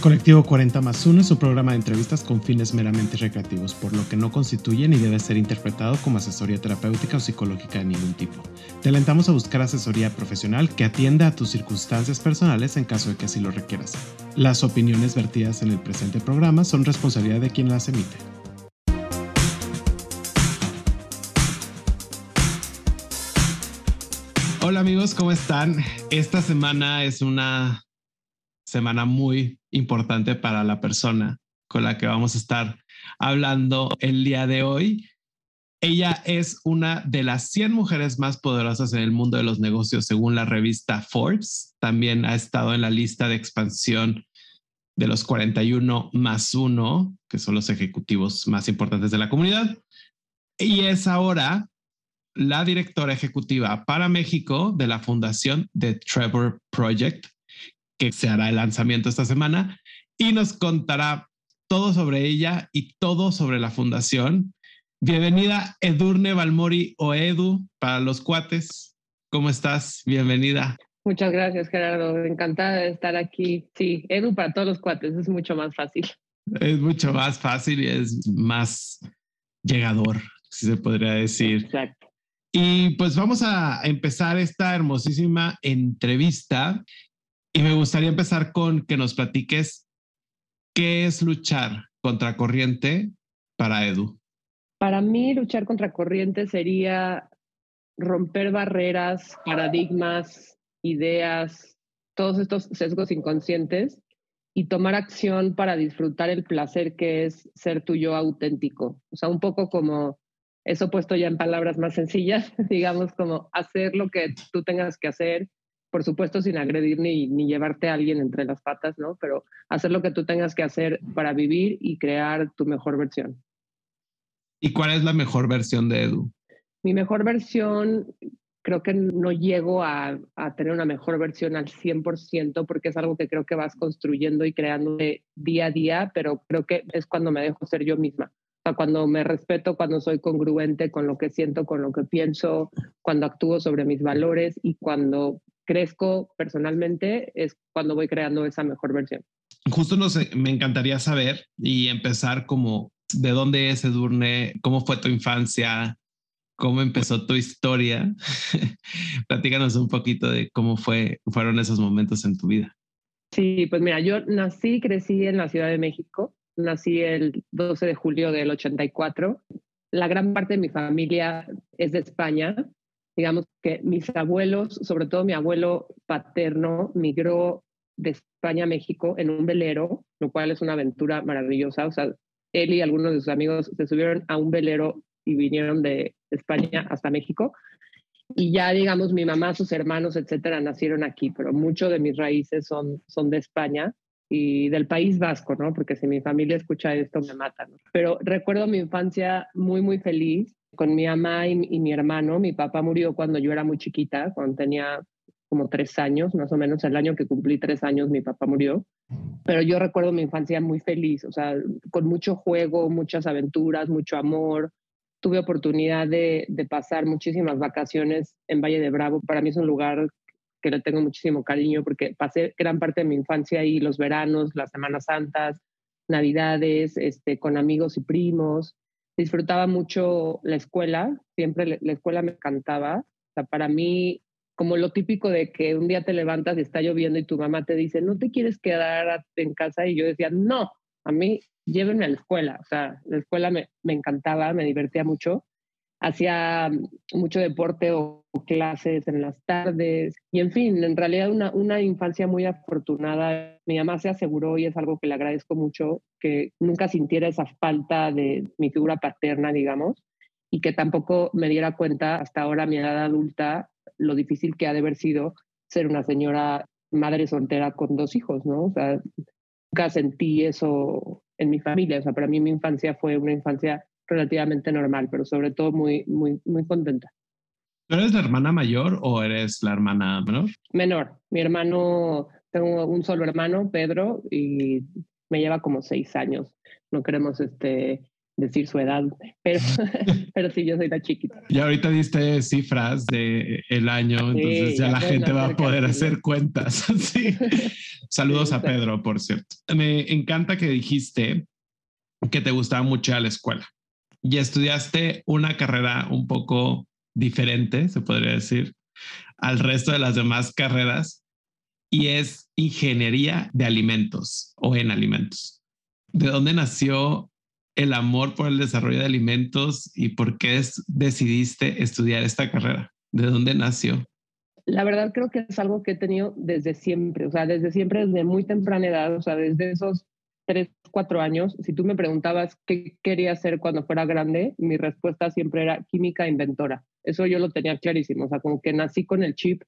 Colectivo 40 más 1 es un programa de entrevistas con fines meramente recreativos, por lo que no constituye ni debe ser interpretado como asesoría terapéutica o psicológica de ningún tipo. Te alentamos a buscar asesoría profesional que atienda a tus circunstancias personales en caso de que así lo requieras. Las opiniones vertidas en el presente programa son responsabilidad de quien las emite. Hola amigos, ¿cómo están? Esta semana es una semana muy importante para la persona con la que vamos a estar hablando el día de hoy. Ella es una de las 100 mujeres más poderosas en el mundo de los negocios según la revista Forbes. También ha estado en la lista de expansión de los 41 más uno, que son los ejecutivos más importantes de la comunidad. Y es ahora la directora ejecutiva para México de la fundación The Trevor Project, que se hará el lanzamiento esta semana y nos contará todo sobre ella y todo sobre la fundación. Bienvenida Edurne Balmori o Edu para los cuates. ¿Cómo estás? Bienvenida. Muchas gracias, Gerardo. Encantada de estar aquí. Sí, Edu para todos los cuates es mucho más fácil. Es mucho más fácil y es más llegador, si se podría decir. Exacto. Y pues vamos a empezar esta hermosísima entrevista y me gustaría empezar con que nos platiques qué es luchar contra corriente para Edu. Para mí, luchar contra corriente sería romper barreras, paradigmas, ideas, todos estos sesgos inconscientes y tomar acción para disfrutar el placer que es ser tuyo auténtico. O sea, un poco como eso puesto ya en palabras más sencillas, digamos como hacer lo que tú tengas que hacer, por supuesto sin agredir ni, ni llevarte a alguien entre las patas, ¿no? Pero hacer lo que tú tengas que hacer para vivir y crear tu mejor versión. ¿Y cuál es la mejor versión de Edu? Mi mejor versión, creo que no llego a, a tener una mejor versión al 100% porque es algo que creo que vas construyendo y creando día a día, pero creo que es cuando me dejo ser yo misma. O sea, cuando me respeto, cuando soy congruente con lo que siento, con lo que pienso, cuando actúo sobre mis valores y cuando crezco personalmente es cuando voy creando esa mejor versión. Justo sé, me encantaría saber y empezar como de dónde es Edurne, cómo fue tu infancia, cómo empezó tu historia. Platícanos un poquito de cómo fue, fueron esos momentos en tu vida. Sí, pues mira, yo nací y crecí en la Ciudad de México. Nací el 12 de julio del 84. La gran parte de mi familia es de España digamos que mis abuelos, sobre todo mi abuelo paterno, migró de España a México en un velero, lo cual es una aventura maravillosa. O sea, él y algunos de sus amigos se subieron a un velero y vinieron de España hasta México. Y ya, digamos, mi mamá, sus hermanos, etcétera, nacieron aquí, pero mucho de mis raíces son, son de España y del País Vasco, ¿no? Porque si mi familia escucha esto, me matan. Pero recuerdo mi infancia muy, muy feliz con mi mamá y, mi hermano. Mi papá murió cuando yo era muy chiquita, cuando tenía como tres años, más o menos el año que cumplí tres años, mi papá murió. Pero yo recuerdo mi infancia muy feliz, o sea, con mucho juego, muchas aventuras, mucho amor. Tuve oportunidad de, de pasar muchísimas vacaciones en Valle de Bravo. Para mí es un lugar que le tengo muchísimo cariño porque pasé gran parte de mi infancia ahí, los veranos, las Semanas Santas, Navidades, este, con amigos y primos disfrutaba mucho la escuela, siempre la escuela me encantaba. O sea, para mí, como lo típico de que un día te levantas y está lloviendo y tu mamá te dice, no te quieres quedar en casa, y yo decía, no, a mí llévenme a la escuela. O sea, la escuela me, me encantaba, me divertía mucho hacía mucho deporte o clases en las tardes y en fin, en realidad una, una infancia muy afortunada. Mi mamá se aseguró y es algo que le agradezco mucho, que nunca sintiera esa falta de mi figura paterna, digamos, y que tampoco me diera cuenta hasta ahora, mi edad adulta, lo difícil que ha de haber sido ser una señora madre soltera con dos hijos, ¿no? O sea, nunca sentí eso en mi familia. O sea, para mí mi infancia fue una infancia relativamente normal, pero sobre todo muy, muy, muy contenta. ¿Tú eres la hermana mayor o eres la hermana menor? Menor. Mi hermano, tengo un solo hermano, Pedro, y me lleva como seis años. No queremos este, decir su edad, pero, pero sí, yo soy la chiquita. Y ahorita diste cifras de el año, entonces ya, la gente va a poder hacer cuentas. Saludos a Pedro, por cierto. Me encanta que dijiste que te gustaba mucho la escuela y estudiaste una carrera un poco diferente, se podría decir, al resto de las demás carreras y es ingeniería de alimentos o en alimentos. ¿De dónde nació el amor por el desarrollo de alimentos y por qué decidiste estudiar esta carrera? ¿De dónde nació? La verdad creo que es algo que he tenido desde siempre, o sea, desde siempre, desde muy temprana edad, o sea, desde esos tres, cuatro años, si tú me preguntabas qué quería hacer cuando fuera grande, mi respuesta siempre era química inventora. Eso yo lo tenía clarísimo, o sea, como que nací con el chip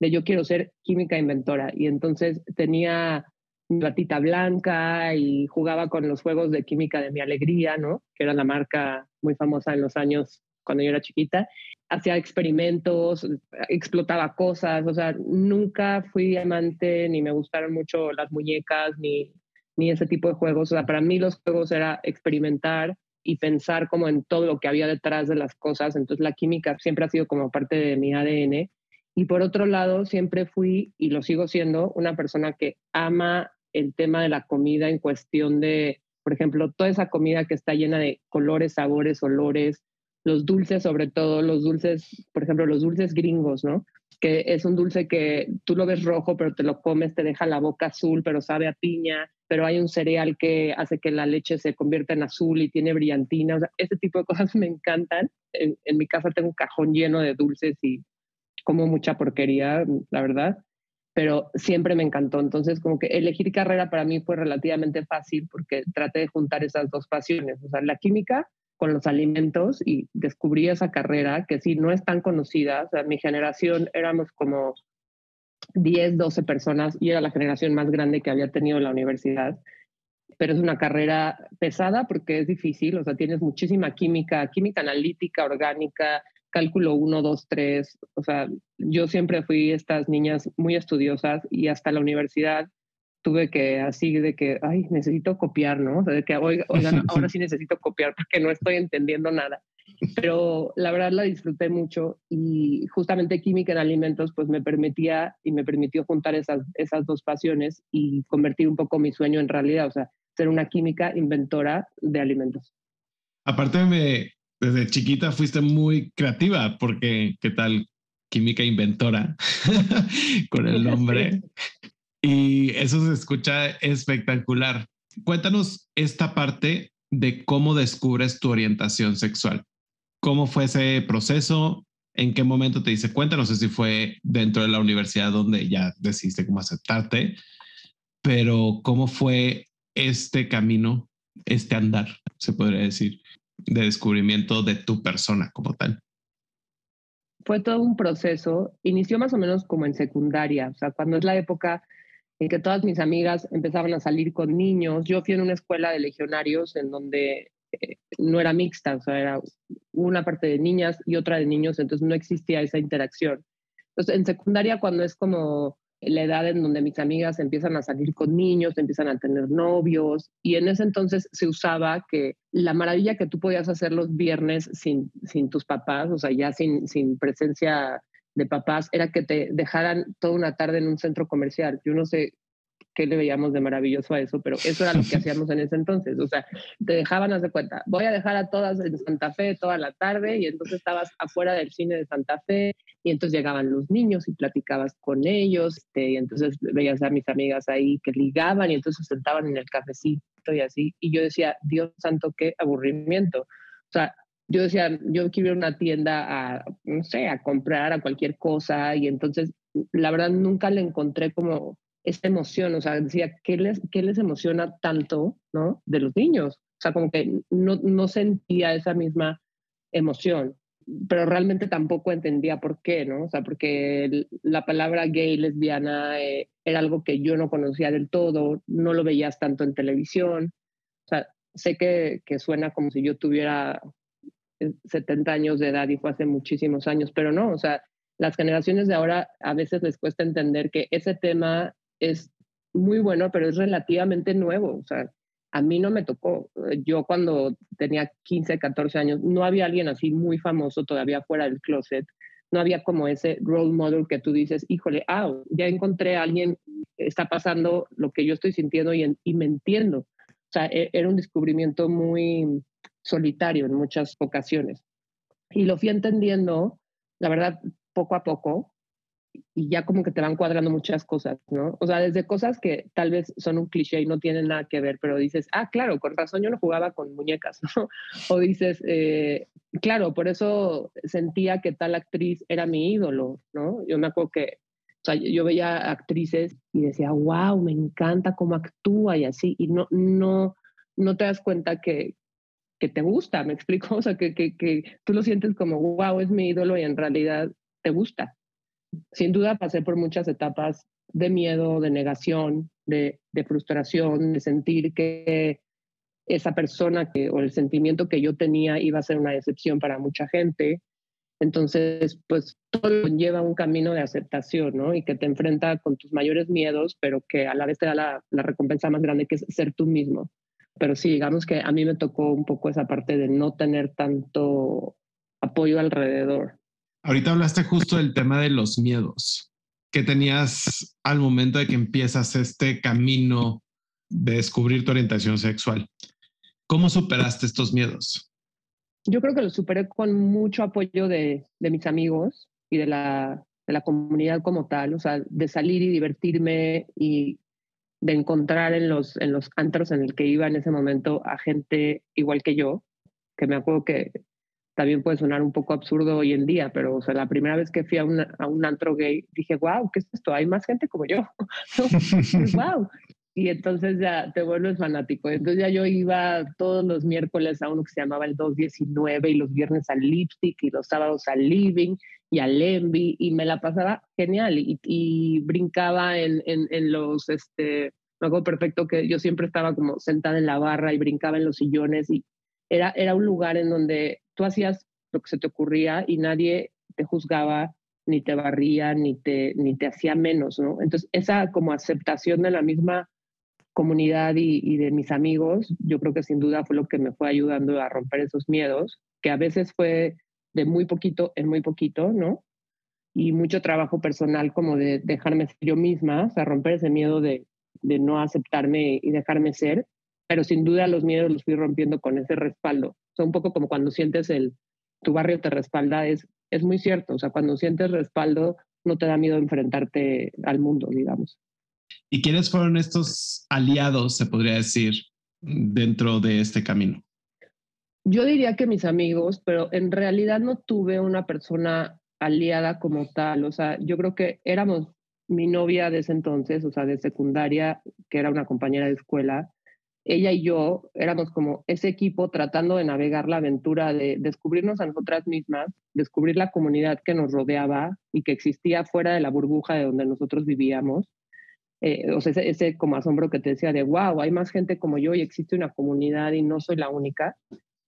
de yo quiero ser química inventora. Y entonces tenía mi batita blanca y jugaba con los juegos de química de mi alegría, ¿no? Que era la marca muy famosa en los años cuando yo era chiquita. Hacía experimentos, explotaba cosas, o sea, nunca fui amante ni me gustaron mucho las muñecas ni, ni ese tipo de juegos. O sea, para mí los juegos era experimentar y pensar como en todo lo que había detrás de las cosas. Entonces la química siempre ha sido como parte de mi ADN. Y por otro lado, siempre fui y lo sigo siendo una persona que ama el tema de la comida en cuestión de, por ejemplo, toda esa comida que está llena de colores, sabores, olores, los dulces sobre todo, los dulces, por ejemplo, los dulces gringos, ¿no? Que es un dulce que tú lo ves rojo, pero te lo comes, te deja la boca azul, pero sabe a piña, pero hay un cereal que hace que la leche se convierta en azul y tiene brillantina. O sea, ese tipo de cosas me encantan. En, en mi casa tengo un cajón lleno de dulces y como mucha porquería, la verdad, pero siempre me encantó. Entonces, como que elegir carrera para mí fue relativamente fácil porque traté de juntar esas dos pasiones, o sea, la química con los alimentos y descubrí esa carrera que sí, no es tan conocida. O sea, mi generación éramos como 10, 12 personas y era la generación más grande que había tenido la universidad. Pero es una carrera pesada porque es difícil, o sea, tienes muchísima química, química analítica, orgánica, cálculo 1, 2, 3. O sea, yo siempre fui estas niñas muy estudiosas y hasta la universidad tuve que así de que, ay, necesito copiar, ¿no? O sea, de que, oigan, ahora sí necesito copiar porque no estoy entendiendo nada. Pero la verdad la disfruté mucho y justamente química en alimentos pues me permitía y me permitió juntar esas, esas dos pasiones y convertir un poco mi sueño en realidad, o sea, ser una química inventora de alimentos. Aparte me, desde chiquita fuiste muy creativa, porque qué tal química inventora con el nombre. Y eso se escucha espectacular. Cuéntanos esta parte de cómo descubres tu orientación sexual. ¿Cómo fue ese proceso? ¿En qué momento te dice cuenta? No sé si fue dentro de la universidad donde ya decidiste cómo aceptarte, pero ¿cómo fue este camino, este andar, se podría decir? de descubrimiento de tu persona como tal? Fue todo un proceso. Inició más o menos como en secundaria, o sea, cuando es la época en que todas mis amigas empezaban a salir con niños. Yo fui en una escuela de legionarios en donde no era mixta, o sea, era una parte de niñas y otra de niños, entonces no existía esa interacción. Entonces, en secundaria, cuando es como la edad en donde mis amigas empiezan a salir con niños, empiezan a tener novios, y en ese entonces se usaba que la maravilla que tú podías hacer los viernes sin, sin tus papás, o sea, ya sin, sin presencia de papás, era que te dejaran toda una tarde en un centro comercial. Yo no sé qué le veíamos de maravilloso a eso, pero eso era lo que hacíamos en ese entonces. O sea, te dejaban, haz de cuenta, voy a dejar a todas en Santa Fe toda la tarde y entonces estabas afuera del cine de Santa Fe y entonces llegaban los niños y platicabas con ellos este, y entonces veías a mis amigas ahí que ligaban y entonces se sentaban en el cafecito y así. Y yo decía, Dios santo, qué aburrimiento. O sea, yo decía, yo quiero ir a una tienda a, no sé, a comprar a cualquier cosa y entonces la verdad nunca le encontré como esta emoción, o sea, decía, ¿qué les, qué les emociona tanto, ¿no? De los niños. O sea, como que no, no sentía esa misma emoción, pero realmente tampoco entendía por qué, ¿no? O sea, porque la palabra gay, lesbiana, eh, era algo que yo no conocía del todo, no lo veías tanto en televisión. O sea, sé que, que suena como si yo tuviera 70 eh, años de edad y fue hace muchísimos años, pero no, o sea, las generaciones de ahora a veces les cuesta entender que ese tema es muy bueno, pero es relativamente nuevo. O sea, a mí no me tocó. Yo cuando tenía 15, 14 años, no había alguien así muy famoso todavía fuera del closet. No había como ese role model que tú dices, híjole, ah, ya encontré a alguien, está pasando lo que yo estoy sintiendo y, y me entiendo. O sea, e, era un descubrimiento muy solitario en muchas ocasiones. Y lo fui entendiendo, la verdad, poco a poco, y ya como que te van cuadrando muchas cosas, ¿no? O sea, desde cosas que tal vez son un cliché y no tienen nada que ver, pero dices, ah, claro, con razón yo no jugaba con muñecas, ¿no? O dices, eh, claro, por eso sentía que tal actriz era mi ídolo, ¿no? Yo me acuerdo que, o sea, yo veía actrices y decía, wow, me encanta cómo actúa y así, y no, no, no te das cuenta que, que te gusta, me explico, o sea, que, que, que tú lo sientes como, wow, es mi ídolo y en realidad te gusta sin duda pasé por muchas etapas de miedo, de negación, de, frustración, de sentir que esa persona que, o el sentimiento que yo tenía iba a ser una decepción para mucha gente. Entonces, pues todo lleva un camino de aceptación, ¿no? Y que te enfrenta con tus mayores miedos, pero que a la vez te da la, la recompensa más grande, que es ser tú mismo. Pero sí, digamos que a mí me tocó un poco esa parte de no tener tanto apoyo alrededor. Ahorita hablaste justo del tema de los miedos que tenías al momento de que empiezas este camino de descubrir tu orientación sexual. ¿Cómo superaste estos miedos? Yo creo que los superé con mucho apoyo de, mis amigos y de la, de la comunidad como tal, o sea, de salir y divertirme y de encontrar en los, en los antros en el que iba en ese momento a gente igual que yo, que me acuerdo que también puede sonar un poco absurdo hoy en día, pero o sea, la primera vez que fui a, a un antro gay, dije, wow, ¿qué es esto? Hay más gente como yo. wow. Y entonces ya te vuelves fanático. Entonces ya yo iba todos los miércoles a uno que se llamaba el 219 y los viernes al Lipstick y los sábados al Living y al Envy y me la pasaba genial y, y brincaba en, en, en los, este, me acuerdo perfecto que yo siempre estaba como sentada en la barra y brincaba en los sillones y era, era un lugar en donde tú hacías lo que se te ocurría y nadie te juzgaba, ni te barría, ni te, ni te hacía menos, ¿no? Entonces, esa como aceptación de la misma comunidad y, de mis amigos, yo creo que sin duda fue lo que me fue ayudando a romper esos miedos, que a veces fue de muy poquito en muy poquito, ¿no? Y mucho trabajo personal como de dejarme ser yo misma, o sea, romper ese miedo de, de no aceptarme y dejarme ser, pero sin duda los miedos los fui rompiendo con ese respaldo o un poco como cuando sientes el, tu barrio te respalda, es, es muy cierto. O sea, cuando sientes respaldo, no te da miedo enfrentarte al mundo, digamos. ¿Y quiénes fueron estos aliados, se podría decir, dentro de este camino? Yo diría que mis amigos, pero en realidad no tuve una persona aliada como tal. O sea, yo creo que éramos mi novia de ese entonces, o sea, de secundaria, que era una compañera de escuela, ella y yo éramos como ese equipo tratando de navegar la aventura de descubrirnos a nosotras mismas, descubrir la comunidad que nos rodeaba y que existía fuera de la burbuja de donde nosotros vivíamos. Eh, o sea, ese, como asombro que te decía de, wow, hay más gente como yo y existe una comunidad y no soy la única.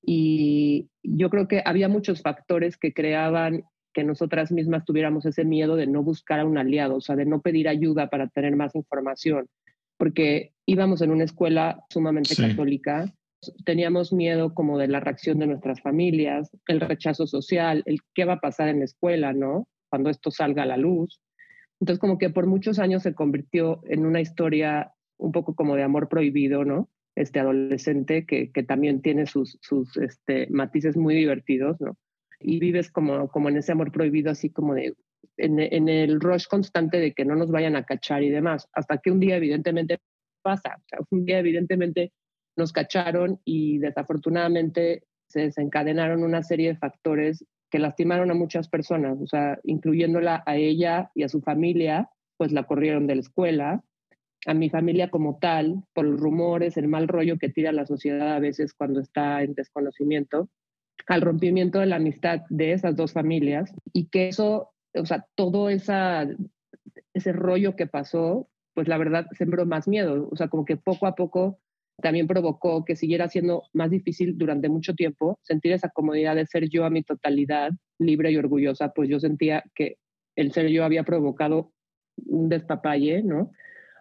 Y yo creo que había muchos factores que creaban que nosotras mismas tuviéramos ese miedo de no buscar a un aliado, o sea, de no pedir ayuda para tener más información, porque íbamos en una escuela sumamente católica, teníamos miedo como de la reacción de nuestras familias, el rechazo social, el qué va a pasar en la escuela, ¿no? Cuando esto salga a la luz. Entonces, como que por muchos años se convirtió en una historia un poco como de amor prohibido, ¿no? Este adolescente que, que también tiene sus, sus este, matices muy divertidos, ¿no? Y vives como, como en ese amor prohibido, así como de, en, en, el rush constante de que no nos vayan a cachar y demás, hasta que un día evidentemente pasa. O sea, un día evidentemente nos cacharon y desafortunadamente se desencadenaron una serie de factores que lastimaron a muchas personas, o sea, incluyéndola a ella y a su familia, pues la corrieron de la escuela, a mi familia como tal, por los rumores, el mal rollo que tira la sociedad a veces cuando está en desconocimiento, al rompimiento de la amistad de esas dos familias y que eso, o sea, todo esa, ese rollo que pasó pues la verdad sembró más miedo. O sea, como que poco a poco también provocó que siguiera siendo más difícil durante mucho tiempo sentir esa comodidad de ser yo a mi totalidad, libre y orgullosa, pues yo sentía que el ser yo había provocado un despapalle, ¿no?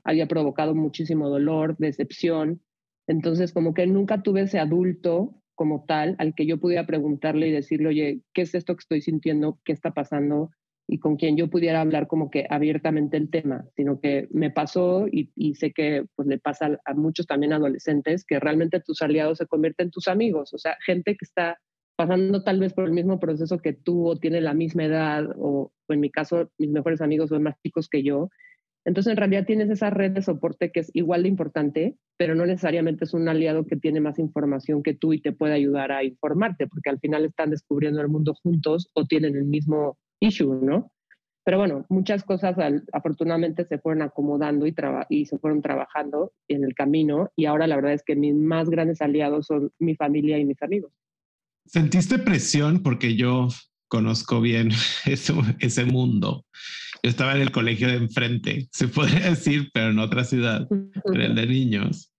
Había provocado muchísimo dolor, decepción, Entonces, como que nunca tuve ese adulto como tal al que yo pudiera preguntarle y decirle, oye, ¿qué es esto que estoy sintiendo? ¿Qué está pasando? Y con quien yo pudiera hablar como que abiertamente el tema, sino que me pasó y, sé que pues le pasa a, muchos también adolescentes que realmente tus aliados se convierten en tus amigos, o sea, gente que está pasando tal vez por el mismo proceso que tú o tiene la misma edad o, o en mi caso mis mejores amigos son más chicos que yo. Entonces, en realidad tienes esa red de soporte que es igual de importante, pero no necesariamente es un aliado que tiene más información que tú y te puede ayudar a informarte, porque al final están descubriendo el mundo juntos o tienen el mismo issue, ¿no? Pero bueno, muchas cosas afortunadamente se fueron acomodando y, y se fueron trabajando en el camino y ahora la verdad es que mis más grandes aliados son mi familia y mis amigos. ¿Sentiste presión? Porque yo conozco bien ese mundo. Yo estaba en el colegio de enfrente, se podría decir, pero en otra ciudad, en el de niños.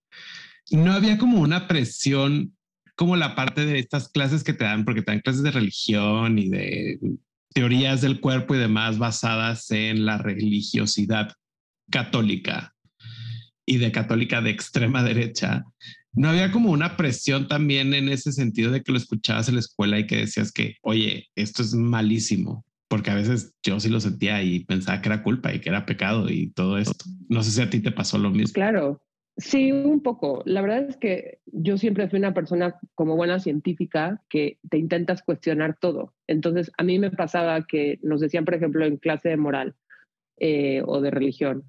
No había como una presión como la parte de estas clases que te dan, porque te dan clases de religión y de teorías del cuerpo y demás basadas en la religiosidad católica y de católica de extrema derecha. No había como una presión también en ese sentido de que lo escuchabas en la escuela y que decías que, oye, esto es malísimo, porque a veces yo sí lo sentía y pensaba que era culpa y que era pecado y todo esto. No sé si a ti te pasó lo mismo. Claro, sí, un poco. La verdad es que yo siempre fui una persona como buena científica que te intentas cuestionar todo. Entonces, a mí me pasaba que nos decían, por ejemplo, en clase de moral eh, o de religión,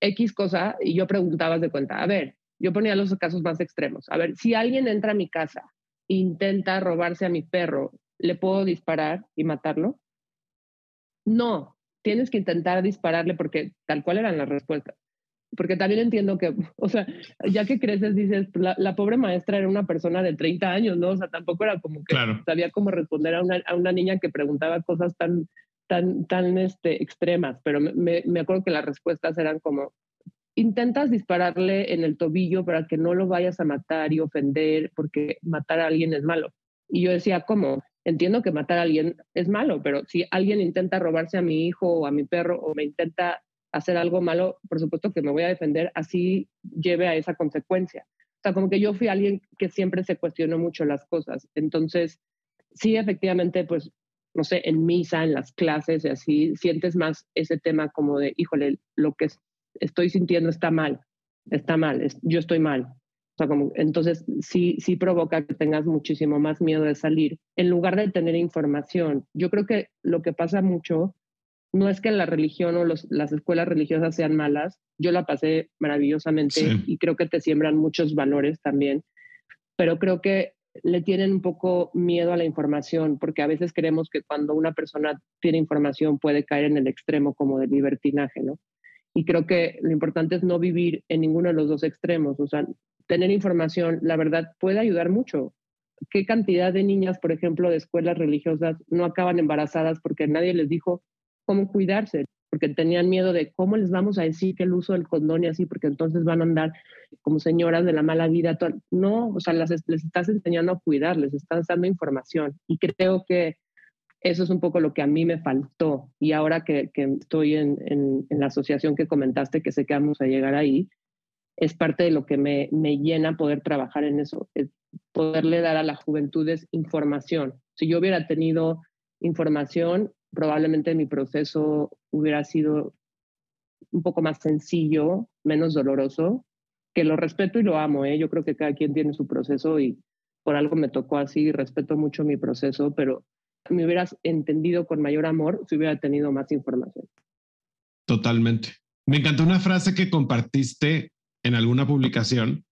X cosa, y yo preguntaba de cuenta, a ver, yo ponía los casos más extremos. A ver, si alguien entra a mi casa e intenta robarse a mi perro, ¿le puedo disparar y matarlo? No, tienes que intentar dispararle porque tal cual eran las respuestas. Porque también entiendo que, o sea, ya que creces dices, la, pobre maestra era una persona de 30 años, ¿no? O sea, tampoco era como que sabía cómo responder a una, a una niña que preguntaba cosas tan, tan, tan este, extremas, pero me, me acuerdo que las respuestas eran como, intentas dispararle en el tobillo para que no lo vayas a matar y ofender, porque matar a alguien es malo. Y yo decía, ¿cómo? Entiendo que matar a alguien es malo, pero si alguien intenta robarse a mi hijo o a mi perro o me intenta hacer algo malo, por supuesto que me voy a defender, así lleve a esa consecuencia. O sea, como que yo fui alguien que siempre se cuestionó mucho las cosas. Entonces, sí, efectivamente, pues, no sé, en misa, en las clases y así, sientes más ese tema como de, híjole, lo que es estoy sintiendo está mal, está mal, yo estoy mal. O sea, como, entonces sí, sí provoca que tengas muchísimo más miedo de salir en lugar de tener información. Yo creo que lo que pasa mucho no es que la religión o las escuelas religiosas sean malas, yo la pasé maravillosamente y creo que te siembran muchos valores también, pero creo que le tienen un poco miedo a la información, porque a veces creemos que cuando una persona tiene información puede caer en el extremo como del libertinaje, ¿no? Y creo que lo importante es no vivir en ninguno de los dos extremos. O sea, tener información, la verdad, puede ayudar mucho. ¿Qué cantidad de niñas, por ejemplo, de escuelas religiosas no acaban embarazadas porque nadie les dijo cómo cuidarse? Porque tenían miedo de cómo les vamos a decir que el uso del condón y así, porque entonces van a andar como señoras de la mala vida. No, o sea, las, les estás enseñando a cuidar, les estás dando información. Y creo que eso es un poco lo que a mí me faltó. Y ahora que, estoy en, la asociación que comentaste, que sé que vamos a llegar ahí, es parte de lo que me, llena poder trabajar en eso, poderle dar a las juventudes información. Si yo hubiera tenido información, probablemente mi proceso hubiera sido un poco más sencillo, menos doloroso, que lo respeto y lo amo. ¿eh? Yo creo que cada quien tiene su proceso y por algo me tocó así, respeto mucho mi proceso, pero me hubieras entendido con mayor amor si hubiera tenido más información. Totalmente. Me encantó una frase que compartiste en alguna publicación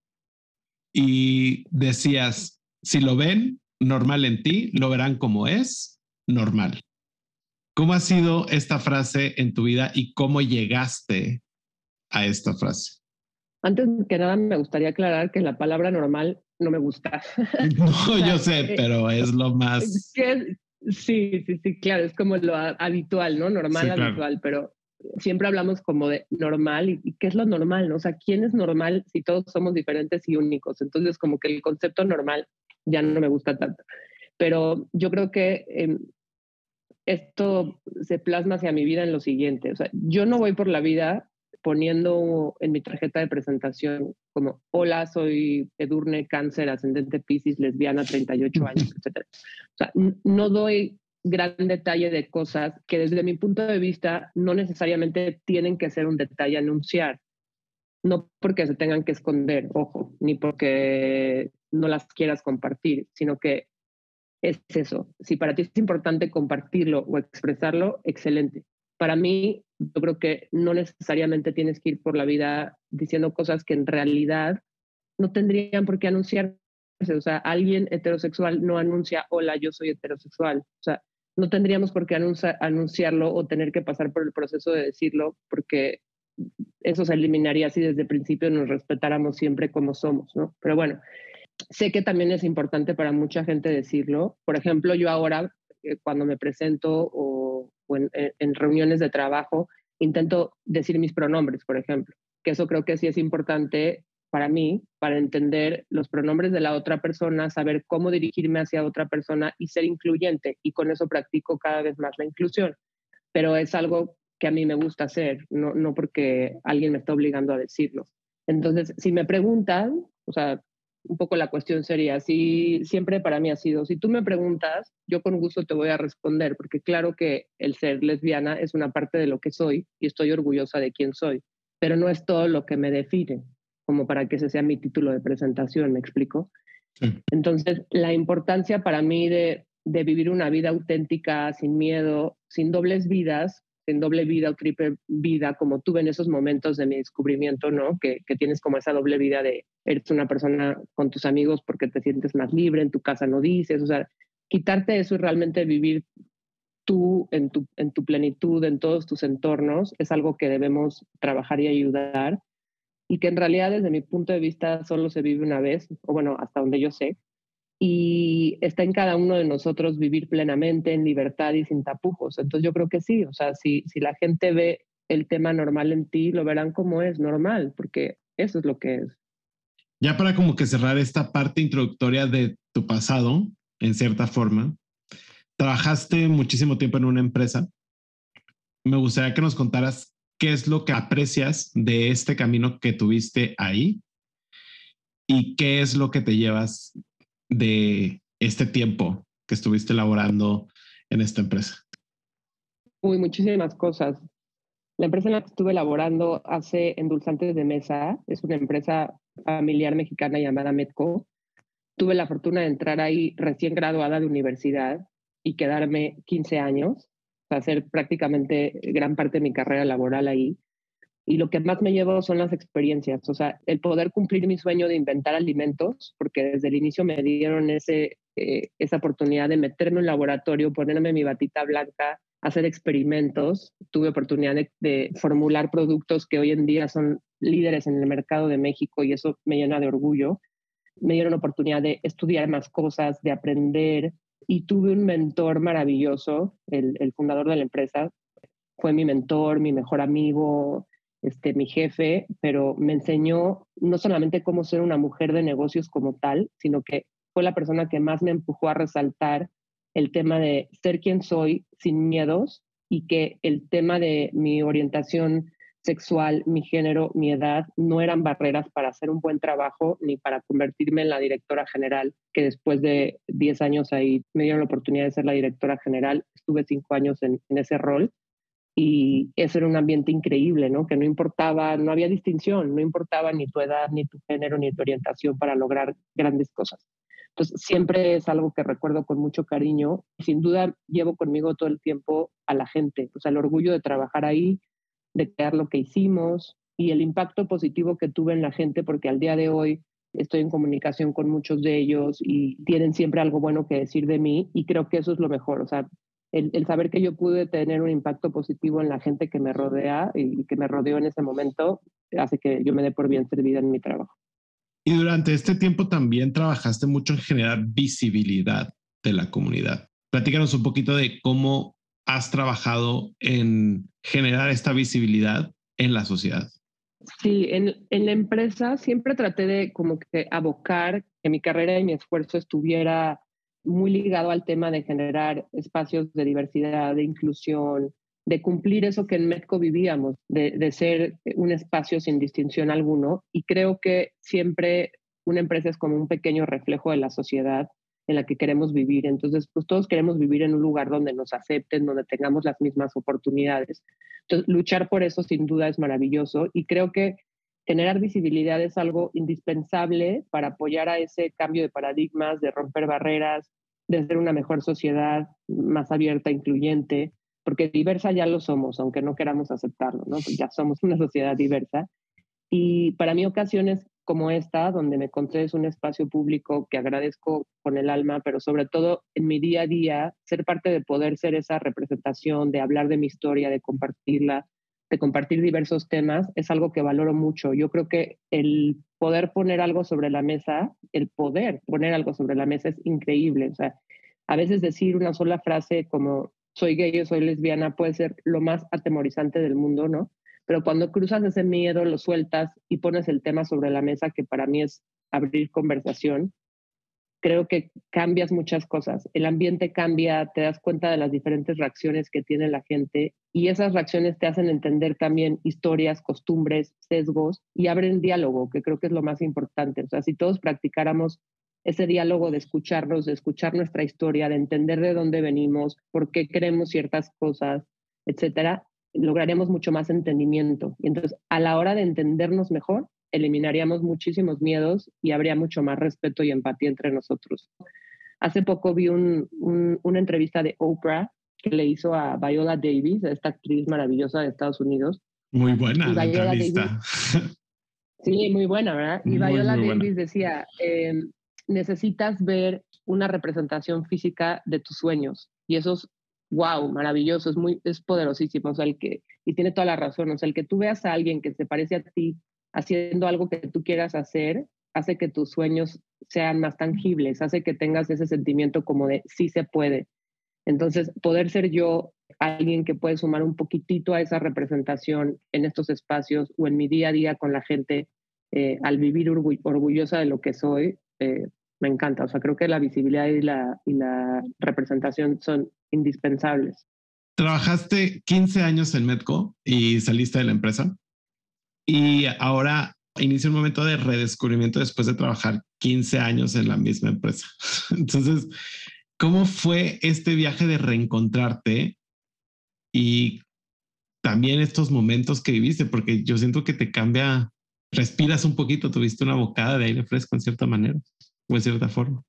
y decías, si lo ven normal en ti, lo verán como es normal. ¿Cómo ha sido esta frase en tu vida y cómo llegaste a esta frase? Antes que nada, me gustaría aclarar que la palabra normal no me gusta. No, yo sé, pero es lo más. Sí, sí, sí, claro, es como lo habitual, ¿no? Normal, habitual, pero siempre hablamos como de normal y, qué es lo normal, ¿no? O sea, ¿quién es normal si todos somos diferentes y únicos? Entonces, como que el concepto normal ya no me gusta tanto. Pero yo creo que em, esto se plasma hacia mi vida en lo siguiente. O sea, yo no voy por la vida poniendo en mi tarjeta de presentación como, hola, soy Edurne, cáncer, ascendente Pisces, lesbiana, 38 años, etc. O sea, no doy gran detalle de cosas que desde mi punto de vista no necesariamente tienen que ser un detalle anunciar. No porque se tengan que esconder, ojo, ni porque no las quieras compartir, sino que es eso. Si para ti es importante compartirlo o expresarlo, excelente. Para mí, yo creo que no necesariamente tienes que ir por la vida diciendo cosas que en realidad no tendrían por qué anunciarse. O sea, alguien heterosexual no anuncia, hola, yo soy heterosexual. O sea, no tendríamos por qué anunciarlo o tener que pasar por el proceso de decirlo, porque eso se eliminaría si desde el principio nos respetáramos siempre como somos, ¿no? Pero bueno, sé que también es importante para mucha gente decirlo. Por ejemplo, yo ahora, eh, cuando me presento o, en, en, reuniones de trabajo, intento decir mis pronombres, por ejemplo, que eso creo que sí es importante para mí, para entender los pronombres de la otra persona, saber cómo dirigirme hacia otra persona y ser incluyente. Y con eso practico cada vez más la inclusión. Pero es algo que a mí me gusta hacer, no, no porque alguien me está obligando a decirlo. Entonces, si me preguntan, o sea, un poco la cuestión sería, si siempre para mí ha sido, si tú me preguntas, yo con gusto te voy a responder, porque claro que el ser lesbiana es una parte de lo que soy y estoy orgullosa de quién soy, pero no es todo lo que me define, como para que ese sea mi título de presentación, ¿me explico? Entonces, la importancia para mí de, de vivir una vida auténtica, sin miedo, sin dobles vidas, en doble vida o triple vida, como tuve en esos momentos de mi descubrimiento, ¿no? Que, que, tienes como esa doble vida de eres una persona con tus amigos porque te sientes más libre, en tu casa no dices, o sea, quitarte eso y realmente vivir tú en tu, en tu plenitud, en todos tus entornos, es algo que debemos trabajar y ayudar y que en realidad desde mi punto de vista solo se vive una vez, o bueno, hasta donde yo sé, y está en cada uno de nosotros vivir plenamente en libertad y sin tapujos. Entonces yo creo que sí, o sea, si, si la gente ve el tema normal en ti, lo verán como es normal, porque eso es lo que es. Ya para como que cerrar esta parte introductoria de tu pasado, en cierta forma, trabajaste muchísimo tiempo en una empresa. Me gustaría que nos contaras qué es lo que aprecias de este camino que tuviste ahí y qué es lo que te llevas de este tiempo que estuviste laborando en esta empresa? Uy, muchísimas cosas. La empresa en la que estuve laborando hace endulzantes de mesa, es una empresa familiar mexicana llamada Medco. Tuve la fortuna de entrar ahí recién graduada de universidad y quedarme 15 años, hacer prácticamente gran parte de mi carrera laboral ahí. Y lo que más me llevo son las experiencias, o sea, el poder cumplir mi sueño de inventar alimentos, porque desde el inicio me dieron ese, eh, esa oportunidad de meterme en un laboratorio, ponerme mi batita blanca, hacer experimentos. Tuve oportunidad de, de, formular productos que hoy en día son líderes en el mercado de México y eso me llena de orgullo. Me dieron oportunidad de estudiar más cosas, de aprender y tuve un mentor maravilloso, el, el fundador de la empresa. Fue mi mentor, mi mejor amigo, este, mi jefe, pero me enseñó no solamente cómo ser una mujer de negocios como tal, sino que fue la persona que más me empujó a resaltar el tema de ser quien soy sin miedos y que el tema de mi orientación sexual, mi género, mi edad no eran barreras para hacer un buen trabajo ni para convertirme en la directora general, que después de 10 años ahí me dieron la oportunidad de ser la directora general. Estuve cinco años en, en ese rol y eso era un ambiente increíble, ¿no? Que no importaba, no había distinción, no importaba ni tu edad, ni tu género, ni tu orientación para lograr grandes cosas. Entonces, siempre es algo que recuerdo con mucho cariño. Sin duda, llevo conmigo todo el tiempo a la gente, o sea, el orgullo de trabajar ahí, de crear lo que hicimos y el impacto positivo que tuve en la gente, porque al día de hoy estoy en comunicación con muchos de ellos y tienen siempre algo bueno que decir de mí y creo que eso es lo mejor. O sea, el, saber que yo pude tener un impacto positivo en la gente que me rodea y que me rodeó en ese momento hace que yo me dé por bien servida en mi trabajo. Y durante este tiempo también trabajaste mucho en generar visibilidad de la comunidad. Platícanos un poquito de cómo has trabajado en generar esta visibilidad en la sociedad. Sí, en, en, la empresa siempre traté de como que abocar que mi carrera y mi esfuerzo estuviera muy ligado al tema de generar espacios de diversidad, de inclusión, de cumplir eso que en Medco vivíamos, de, de ser un espacio sin distinción alguno. Y creo que siempre una empresa es como un pequeño reflejo de la sociedad en la que queremos vivir. Entonces, pues todos queremos vivir en un lugar donde nos acepten, donde tengamos las mismas oportunidades. Entonces, luchar por eso sin duda es maravilloso y creo que generar visibilidad es algo indispensable para apoyar a ese cambio de paradigmas, de romper barreras, de ser una mejor sociedad más abierta, incluyente, porque diversa ya lo somos, aunque no queramos aceptarlo, ¿no? Pues ya somos una sociedad diversa. Y para mí ocasiones como esta, donde me es un espacio público que agradezco con el alma, pero sobre todo en mi día a día, ser parte de poder ser esa representación, de hablar de mi historia, de compartirla, de compartir diversos temas, es algo que valoro mucho. Yo creo que el poder poner algo sobre la mesa, el poder poner algo sobre la mesa es increíble. O sea, a veces decir una sola frase como soy gay o soy lesbiana puede ser lo más atemorizante del mundo, ¿no? pero cuando cruzas ese miedo, lo sueltas y pones el tema sobre la mesa, que para mí es abrir conversación, creo que cambias muchas cosas. El ambiente cambia, te das cuenta de las diferentes reacciones que tiene la gente y esas reacciones te hacen entender también historias, costumbres, sesgos y abren diálogo, que creo que es lo más importante. O sea, si todos practicáramos ese diálogo de escucharnos, de escuchar nuestra historia, de entender de dónde venimos, por qué creemos ciertas cosas, etcétera, lograremos mucho más entendimiento. Y entonces, a la hora de entendernos mejor, eliminaríamos muchísimos miedos y habría mucho más respeto y empatía entre nosotros. Hace poco vi una entrevista de Oprah que le hizo a Viola Davis, esta actriz maravillosa de Estados Unidos. Muy buena la entrevista. sí, muy buena, ¿verdad? Y Viola Davis decía, em, necesitas ver una representación física de tus sueños y esos wow, maravilloso, es muy, es poderosísimo, o sea, el que, y tiene toda la razón, o sea, el que tú veas a alguien que se parece a ti haciendo algo que tú quieras hacer, hace que tus sueños sean más tangibles, hace que tengas ese sentimiento como de sí se puede. Entonces, poder ser yo alguien que puede sumar un poquitito a esa representación en estos espacios o en mi día a día con la gente, eh, al vivir orgullosa de lo que soy, eh, me encanta. O sea, creo que la visibilidad y la, y la representación son indispensables. Trabajaste 15 años en Medco y saliste de la empresa. Y ahora inicia un momento de redescubrimiento después de trabajar 15 años en la misma empresa. Entonces, ¿cómo fue este viaje de reencontrarte y también estos momentos que viviste? Porque yo siento que te cambia, respiras un poquito, tuviste una bocada de aire fresco en cierta manera o en cierta forma.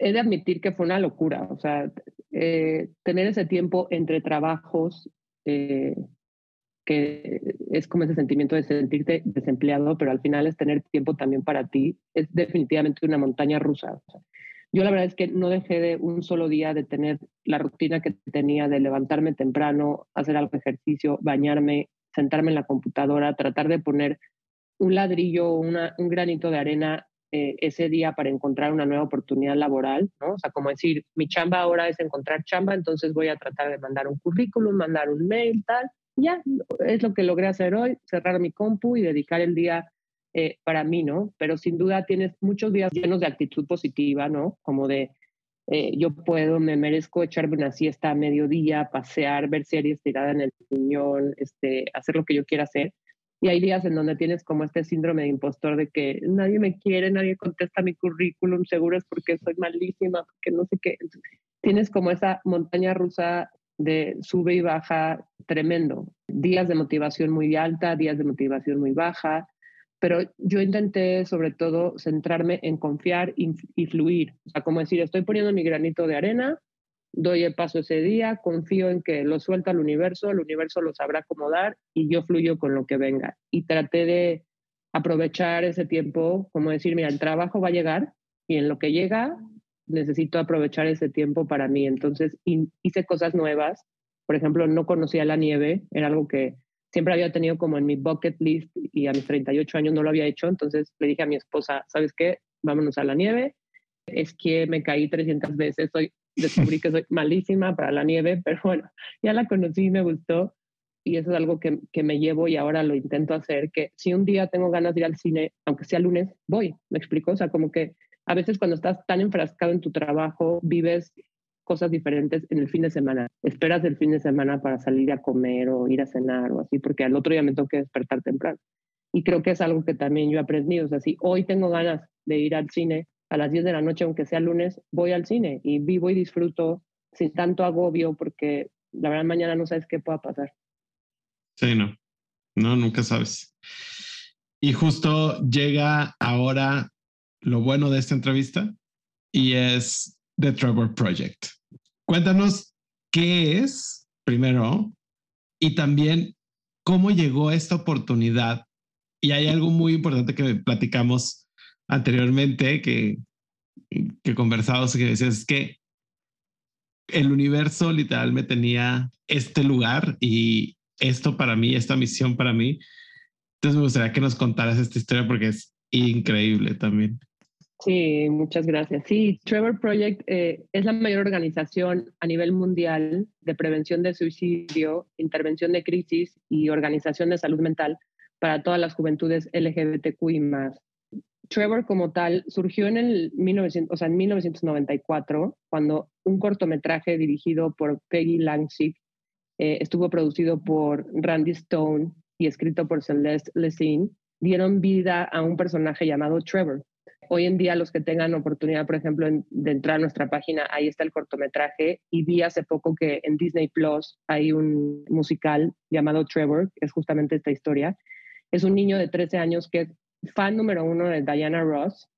He de admitir que fue una locura, o sea, eh, tener ese tiempo entre trabajos, eh, que es como ese sentimiento de sentirte desempleado, pero al final es tener tiempo también para ti, es definitivamente una montaña rusa. yo la verdad es que no dejé de un solo día de tener la rutina que tenía de levantarme temprano, hacer algo de ejercicio, bañarme, sentarme en la computadora, tratar de poner un ladrillo, una, un granito de arena eh, ese día para encontrar una nueva oportunidad laboral, ¿no? O sea, como decir, mi chamba ahora es encontrar chamba, entonces voy a tratar de mandar un currículum, mandar un mail, tal. Ya, es lo que logré hacer hoy, cerrar mi compu y dedicar el día eh, para mí, ¿no? Pero sin duda tienes muchos días llenos de actitud positiva, ¿no? Como de, eh, yo puedo, me merezco echarme una siesta a mediodía, pasear, ver series tirada en el piñón, este, hacer lo que yo quiera hacer. Y hay días en donde tienes como este síndrome de impostor de que nadie me quiere, nadie contesta mi currículum, seguro es porque soy malísima, porque no sé qué. Tienes como esa montaña rusa de sube y baja tremendo. Días de motivación muy alta, días de motivación muy baja, pero yo intenté sobre todo centrarme en confiar y, fluir. O sea, como decir, estoy poniendo mi granito de arena, doy el paso ese día, confío en que lo suelta el universo, el universo lo sabrá acomodar y yo fluyo con lo que venga. Y traté de aprovechar ese tiempo, como decir, mira, el trabajo va a llegar y en lo que llega necesito aprovechar ese tiempo para mí. Entonces hice cosas nuevas. Por ejemplo, no conocía la nieve, era algo que siempre había tenido como en mi bucket list y a mis 38 años no lo había hecho. Entonces le dije a mi esposa, ¿sabes qué? Vámonos a la nieve. Es que me caí 300 veces, soy descubrí que soy malísima para la nieve, pero bueno, ya la conocí y me gustó. Y eso es algo que, que, me llevo y ahora lo intento hacer, que si un día tengo ganas de ir al cine, aunque sea lunes, voy, me explico. O sea, como que a veces cuando estás tan enfrascado en tu trabajo, vives cosas diferentes en el fin de semana. Esperas el fin de semana para salir a comer o ir a cenar o así, porque al otro día me que despertar temprano. Y creo que es algo que también yo he aprendido. O sea, si hoy tengo ganas de ir al cine a las 10 de la noche, aunque sea lunes, voy al cine y vivo y disfruto sin tanto agobio, porque la verdad mañana no sabes qué pueda pasar. Sí, no. No, nunca sabes. Y justo llega ahora lo bueno de esta entrevista y es The Trevor Project. Cuéntanos qué es, primero, y también cómo llegó esta oportunidad. Y hay algo muy importante que platicamos anteriormente, que, que conversamos, que decías, es que el universo literal me tenía este lugar y esto para mí, esta misión para mí. Entonces me gustaría que nos contaras esta historia porque es increíble también. Sí, muchas gracias. Sí, Trevor Project eh, es la mayor organización a nivel mundial de prevención de suicidio, intervención de crisis y organización de salud mental para todas las juventudes LGBTQI más. Trevor como tal surgió en, el 1900, o sea, en 1994 cuando un cortometraje dirigido por Peggy Langsick eh, estuvo producido por Randy Stone y escrito por Celeste Lessing, dieron vida a un personaje llamado Trevor. Hoy en día los que tengan oportunidad, por ejemplo, de entrar a nuestra página, ahí está el cortometraje y vi hace poco que en Disney Plus hay un musical llamado Trevor, que es justamente esta historia. Es un niño de 13 años que es fan número uno de Diana Ross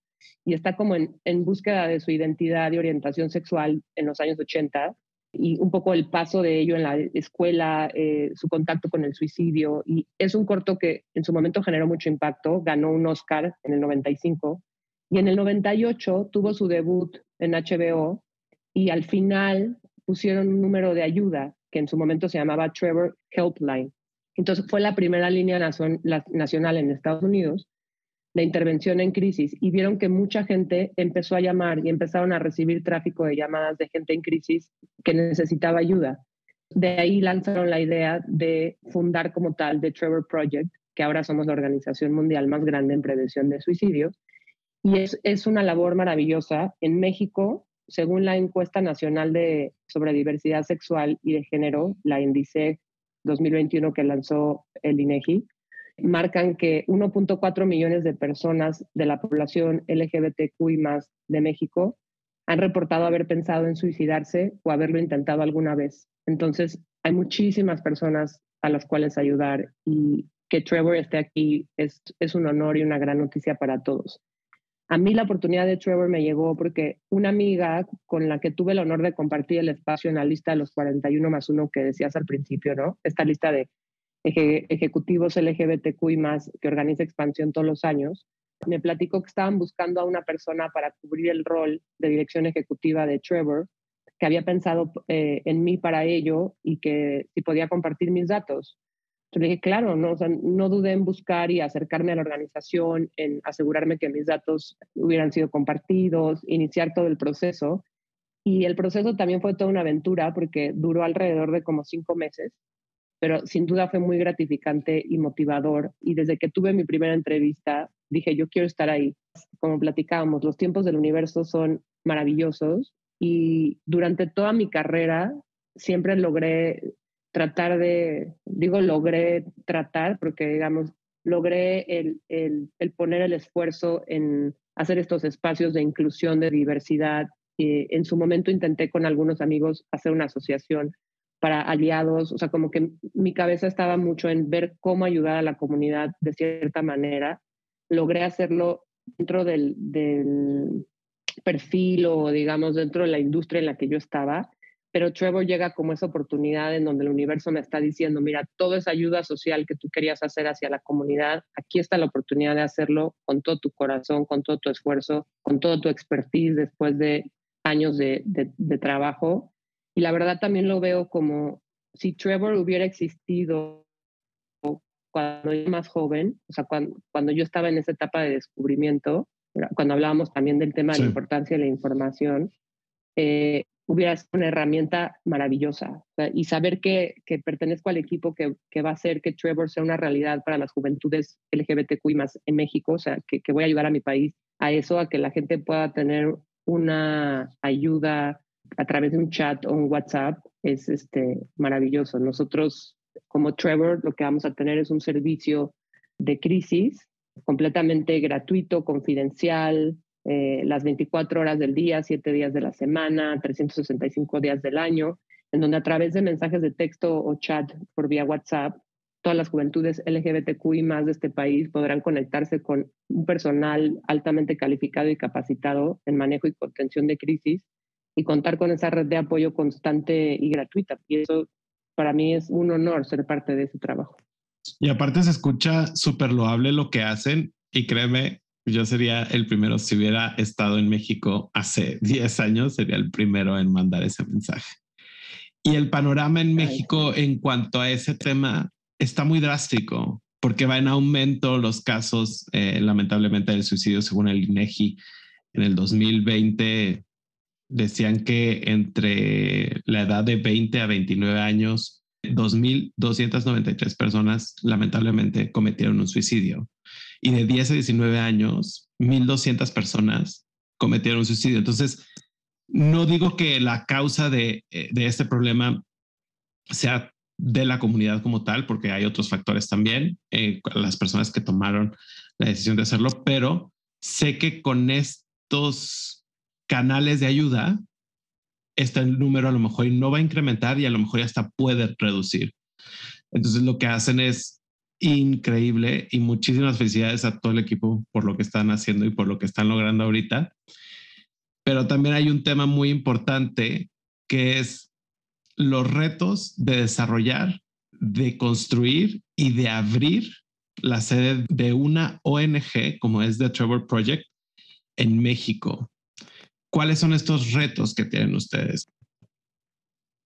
y está como en, en búsqueda de su identidad y orientación sexual en los años 80 y un poco el paso de ello en la escuela, eh, su contacto con el suicidio. Y es un corto que en su momento generó mucho impacto, ganó un Oscar en el 95 y en el 98 tuvo su debut en HBO y al final pusieron un número de ayuda que en su momento se llamaba Trevor Helpline. Entonces fue la primera línea nacional en Estados Unidos de intervención en crisis y vieron que mucha gente empezó a llamar y empezaron a recibir tráfico de llamadas de gente en crisis que necesitaba ayuda. De ahí lanzaron la idea de fundar como tal The Trevor Project, que ahora somos la organización mundial más grande en prevención de suicidio. Y es, es una labor maravillosa. En México, según la encuesta nacional de, sobre diversidad sexual y de género, la INDICE 2021 que lanzó el INEGI, marcan que 1.4 millones de personas de la población LGBTQI de México han reportado haber pensado en suicidarse o haberlo intentado alguna vez. Entonces, hay muchísimas personas a las cuales ayudar y que Trevor esté aquí es, es un honor y una gran noticia para todos. A mí la oportunidad de Trevor me llegó porque una amiga con la que tuve el honor de compartir el espacio en la lista de los 41 más 1 que decías al principio, ¿no? Esta lista de ejecutivos LGBTQI más que organiza expansión todos los años, me platicó que estaban buscando a una persona para cubrir el rol de dirección ejecutiva de Trevor, que había pensado eh, en mí para ello y que si podía compartir mis datos. Yo le dije, claro, no, no dudé en buscar y acercarme a la organización, en asegurarme que mis datos hubieran sido compartidos, iniciar todo el proceso. Y el proceso también fue toda una aventura porque duró alrededor de como cinco meses pero sin duda fue muy gratificante y motivador. Y desde que tuve mi primera entrevista, dije, yo quiero estar ahí. Como platicábamos, los tiempos del universo son maravillosos y durante toda mi carrera siempre logré tratar de, digo, logré tratar porque, digamos, logré el, el, el poner el esfuerzo en hacer estos espacios de inclusión, de diversidad. Y en su momento intenté con algunos amigos hacer una asociación para aliados, o sea, como que mi cabeza estaba mucho en ver cómo ayudar a la comunidad de cierta manera. Logré hacerlo dentro del, del perfil o, digamos, dentro de la industria en la que yo estaba, pero Trevor llega como esa oportunidad en donde el universo me está diciendo, mira, toda esa ayuda social que tú querías hacer hacia la comunidad, aquí está la oportunidad de hacerlo con todo tu corazón, con todo tu esfuerzo, con todo tu expertise después de años de, de, de trabajo y la verdad también lo veo como si Trevor hubiera existido cuando yo era más joven, o sea, cuando, cuando yo estaba en esa etapa de descubrimiento, cuando hablábamos también del tema de la importancia de la información, eh, hubiera sido una herramienta maravillosa. y saber que, que, pertenezco al equipo que, que, va a hacer que Trevor sea una realidad para las juventudes LGBTQI más en México, o sea, que, que voy a ayudar a mi país a eso, a que la gente pueda tener una ayuda a través de un chat o un WhatsApp es este, maravilloso. Nosotros, como Trevor, lo que vamos a tener es un servicio de crisis completamente gratuito, confidencial, eh, las 24 horas del día, 7 días de la semana, 365 días del año, en donde a través de mensajes de texto o chat por vía WhatsApp, todas las juventudes LGBTQI más de este país podrán conectarse con un personal altamente calificado y capacitado en manejo y contención de crisis y contar con esa red de apoyo constante y gratuita. Y eso para mí es un honor ser parte de ese trabajo. Y aparte se escucha súper loable lo que hacen y créeme, yo sería el primero, si hubiera estado en México hace 10 años, sería el primero en mandar ese mensaje. Y el panorama en México en cuanto a ese tema está muy drástico porque va en aumento los casos, eh, lamentablemente, del suicidio según el INEGI. En el 2020 decían que entre la edad de 20 a 29 años, 2.293 personas lamentablemente cometieron un suicidio. Y de 10 a 19 años, 1.200 personas cometieron suicidio. Entonces, no digo que la causa de, eh, de este problema sea de la comunidad como tal, porque hay otros factores también, eh, las personas que tomaron la decisión de hacerlo, pero sé que con estos canales de ayuda, este número a lo mejor no va a incrementar y a lo mejor hasta puede reducir. Entonces lo que hacen es increíble y muchísimas felicidades a todo el equipo por lo que están haciendo y por lo que están logrando ahorita. Pero también hay un tema muy importante que es los retos de desarrollar, de construir y de abrir la sede de una ONG como es The Trevor Project en México. ¿Cuáles son estos retos que tienen ustedes?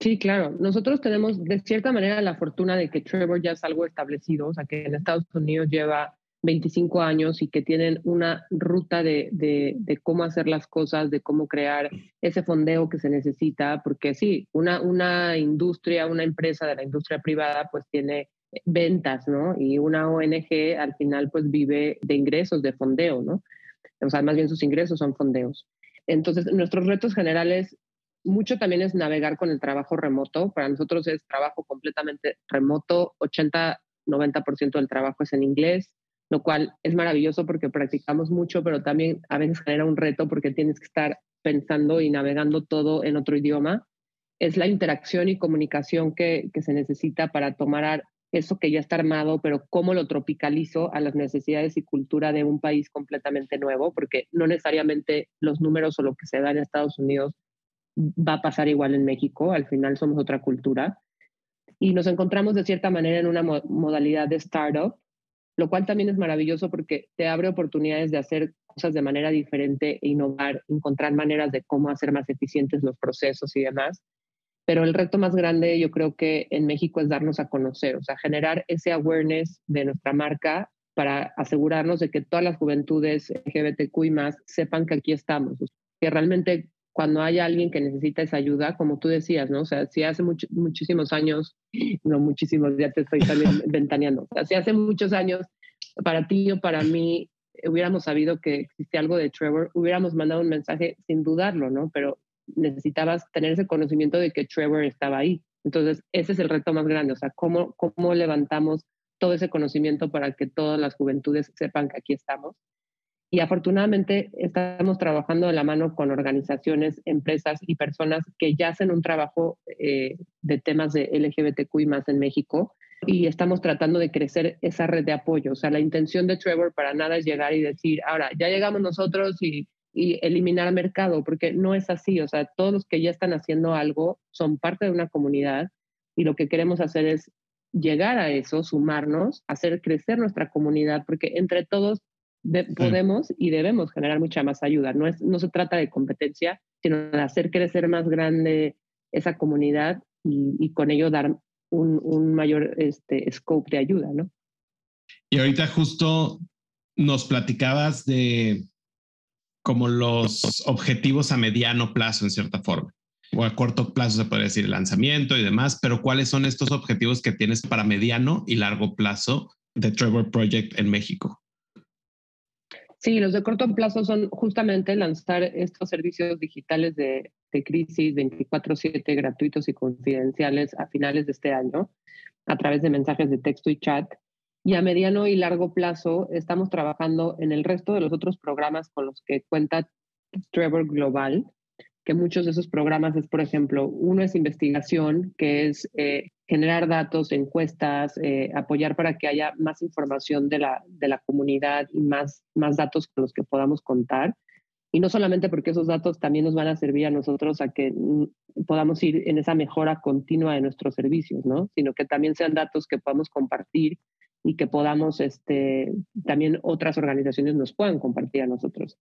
Sí, claro. Nosotros tenemos de cierta manera la fortuna de que Trevor ya es algo establecido, o sea, que en Estados Unidos lleva 25 años y que tienen una ruta de, de, cómo hacer las cosas, de cómo crear ese fondeo que se necesita, porque sí, una, una industria, una empresa de la industria privada, pues tiene ventas, ¿no? Y una ONG al final pues vive de ingresos, de fondeo, ¿no? O sea, más bien sus ingresos son fondeos. Entonces, nuestros retos generales, mucho también es navegar con el trabajo remoto. Para nosotros es trabajo completamente remoto, 80, 90% del trabajo es en inglés lo cual es maravilloso porque practicamos mucho, pero también a veces genera un reto porque tienes que estar pensando y navegando todo en otro idioma. Es la interacción y comunicación que, que se necesita para tomar eso que ya está armado, pero cómo lo tropicalizo a las necesidades y cultura de un país completamente nuevo, porque no necesariamente los números o lo que se da en Estados Unidos va a pasar igual en México, al final somos otra cultura. Y nos encontramos de cierta manera en una modalidad de startup lo cual también es maravilloso porque te abre oportunidades de hacer cosas de manera diferente e innovar, encontrar maneras de cómo hacer más eficientes los procesos y demás. Pero el reto más grande yo creo que en México es darnos a conocer, o sea, generar ese awareness de nuestra marca para asegurarnos de que todas las juventudes LGBTQI más sepan que aquí estamos, que realmente cuando haya alguien que necesita esa ayuda, como tú decías, ¿no? O sea, si hace muchísimos años, no muchísimos, ya te estoy también ventaneando, o sea, si hace muchos años para ti o para mí hubiéramos sabido que existía algo de Trevor, hubiéramos mandado un mensaje sin dudarlo, ¿no? Pero necesitabas tener ese conocimiento de que Trevor estaba ahí. Entonces, ese es el reto más grande, o sea, cómo, cómo levantamos todo ese conocimiento para que todas las juventudes sepan que aquí estamos y afortunadamente estamos trabajando de la mano con organizaciones, empresas y personas que ya hacen un trabajo eh, de temas de LGBTQI más en México y estamos tratando de crecer esa red de apoyo. O sea, la intención de Trevor para nada es llegar y decir, ahora ya llegamos nosotros y, y eliminar mercado, porque no es así. O sea, todos los que ya están haciendo algo son parte de una comunidad y lo que queremos hacer es llegar a eso, sumarnos, hacer crecer nuestra comunidad, porque entre todos podemos y debemos generar mucha más ayuda. No, es, no se trata de competencia, sino de hacer crecer más grande esa comunidad y, con ello dar un, un, mayor este, scope de ayuda, ¿no? Y ahorita justo nos platicabas de como los objetivos a mediano plazo, en cierta forma, o a corto plazo se puede decir el lanzamiento y demás, pero ¿cuáles son estos objetivos que tienes para mediano y largo plazo de Trevor Project en México? Sí, los de corto plazo son justamente lanzar estos servicios digitales de, de crisis 24/7 gratuitos y confidenciales a finales de este año a través de mensajes de texto y chat. Y a mediano y largo plazo estamos trabajando en el resto de los otros programas con los que cuenta Trevor Global, que muchos de esos programas es, por ejemplo, uno es investigación, que es eh, generar datos, encuestas, eh, apoyar para que haya más información de la, de la comunidad y más, más datos con los que podamos contar. Y no solamente porque esos datos también nos van a servir a nosotros a que mm, podamos ir en esa mejora continua de nuestros servicios, ¿no? Sino que también sean datos que podamos compartir y que podamos, este, también otras organizaciones nos puedan compartir a nosotros.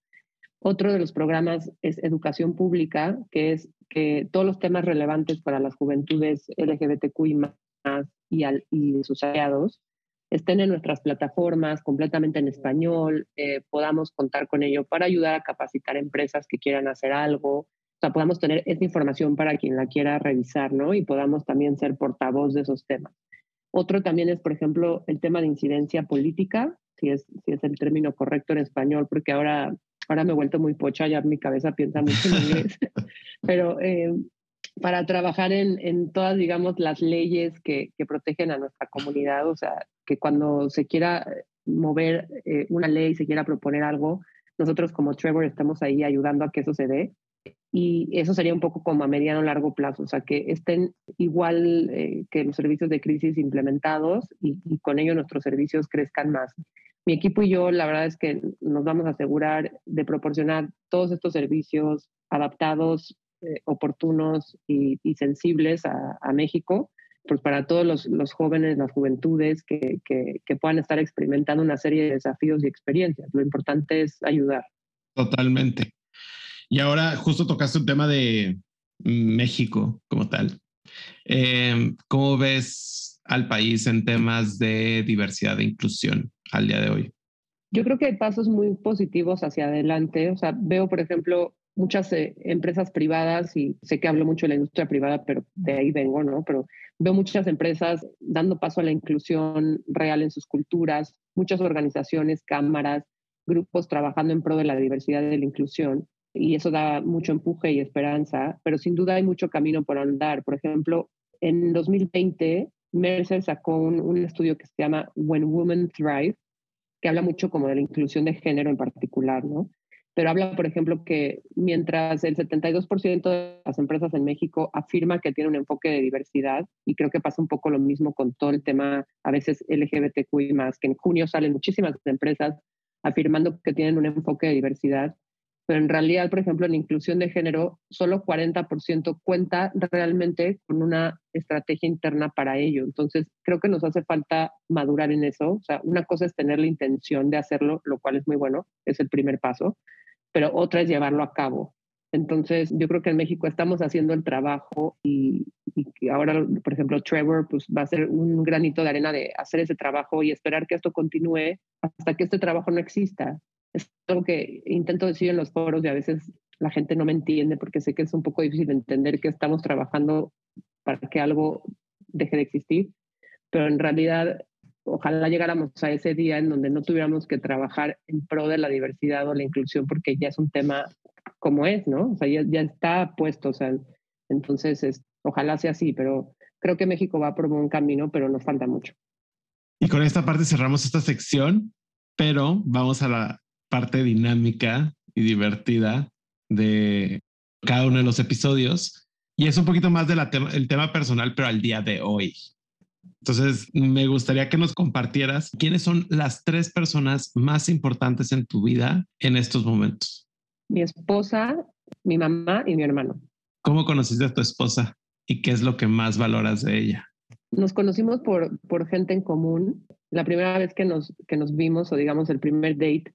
Otro de los programas es educación pública, que es que todos los temas relevantes para las juventudes LGBTQI y, al, y sus aliados estén en nuestras plataformas completamente en español, eh, podamos contar con ello para ayudar a capacitar empresas que quieran hacer algo, o sea, podamos tener esa información para quien la quiera revisar, ¿no? Y podamos también ser portavoz de esos temas. Otro también es, por ejemplo, el tema de incidencia política, si es, si es el término correcto en español, porque ahora Ahora me he vuelto muy pocha, ya mi cabeza piensa mucho en inglés. Pero eh, para trabajar en, en, todas, digamos, las leyes que, que, protegen a nuestra comunidad, o sea, que cuando se quiera mover eh, una ley, se quiera proponer algo, nosotros como Trevor estamos ahí ayudando a que eso se dé. Y eso sería un poco como a mediano o largo plazo, o sea, que estén igual eh, que los servicios de crisis implementados y, y, con ello nuestros servicios crezcan más mi equipo y yo, la verdad es que nos vamos a asegurar de proporcionar todos estos servicios adaptados, eh, oportunos y, sensibles a, México, pues para todos los, jóvenes, las juventudes que, que, que, puedan estar experimentando una serie de desafíos y experiencias. Lo importante es ayudar. Totalmente. Y ahora justo tocaste un tema de México como tal. Eh, ¿Cómo ves al país en temas de diversidad e inclusión? Al día de hoy? Yo creo que hay pasos muy positivos hacia adelante. O sea, veo, por ejemplo, muchas eh, empresas privadas, y sé que hablo mucho de la industria privada, pero de ahí vengo, ¿no? Pero veo muchas empresas dando paso a la inclusión real en sus culturas, muchas organizaciones, cámaras, grupos trabajando en pro de la diversidad y de la inclusión. Y eso da mucho empuje y esperanza, pero sin duda hay mucho camino por andar. Por ejemplo, en 2020 Mercer sacó un, estudio que se llama When Women Thrive, que habla mucho como de la inclusión de género en particular, ¿no? Pero habla, por ejemplo, que mientras el 72% de las empresas en México afirma que tiene un enfoque de diversidad, y creo que pasa un poco lo mismo con todo el tema, a veces LGBTQI más, que en junio salen muchísimas empresas afirmando que tienen un enfoque de diversidad, pero en realidad, por ejemplo, en inclusión de género, solo 40% cuenta realmente con una estrategia interna para ello. Entonces, creo que nos hace falta madurar en eso. O sea, una cosa es tener la intención de hacerlo, lo cual es muy bueno, es el primer paso, pero otra es llevarlo a cabo. Entonces, yo creo que en México estamos haciendo el trabajo y, y, ahora, por ejemplo, Trevor pues, va a ser un granito de arena de hacer ese trabajo y esperar que esto continúe hasta que este trabajo no exista es algo que intento decir en los foros y a veces la gente no me entiende porque sé que es un poco difícil entender que estamos trabajando para que algo deje de existir, pero en realidad ojalá llegáramos a ese día en donde no tuviéramos que trabajar en pro de la diversidad o la inclusión porque ya es un tema como es, ¿no? O sea, ya, ya está puesto, o sea, entonces es, ojalá sea así, pero creo que México va por buen camino, pero nos falta mucho. Y con esta parte cerramos esta sección, pero vamos a la parte dinámica y divertida de cada uno de los episodios. Y es un poquito más del tema, el tema personal, pero al día de hoy. Entonces, me gustaría que nos compartieras quiénes son las tres personas más importantes en tu vida en estos momentos. Mi esposa, mi mamá y mi hermano. ¿Cómo conociste a tu esposa y qué es lo que más valoras de ella? Nos conocimos por, por gente en común. La primera vez que nos, que nos vimos, o digamos el primer date,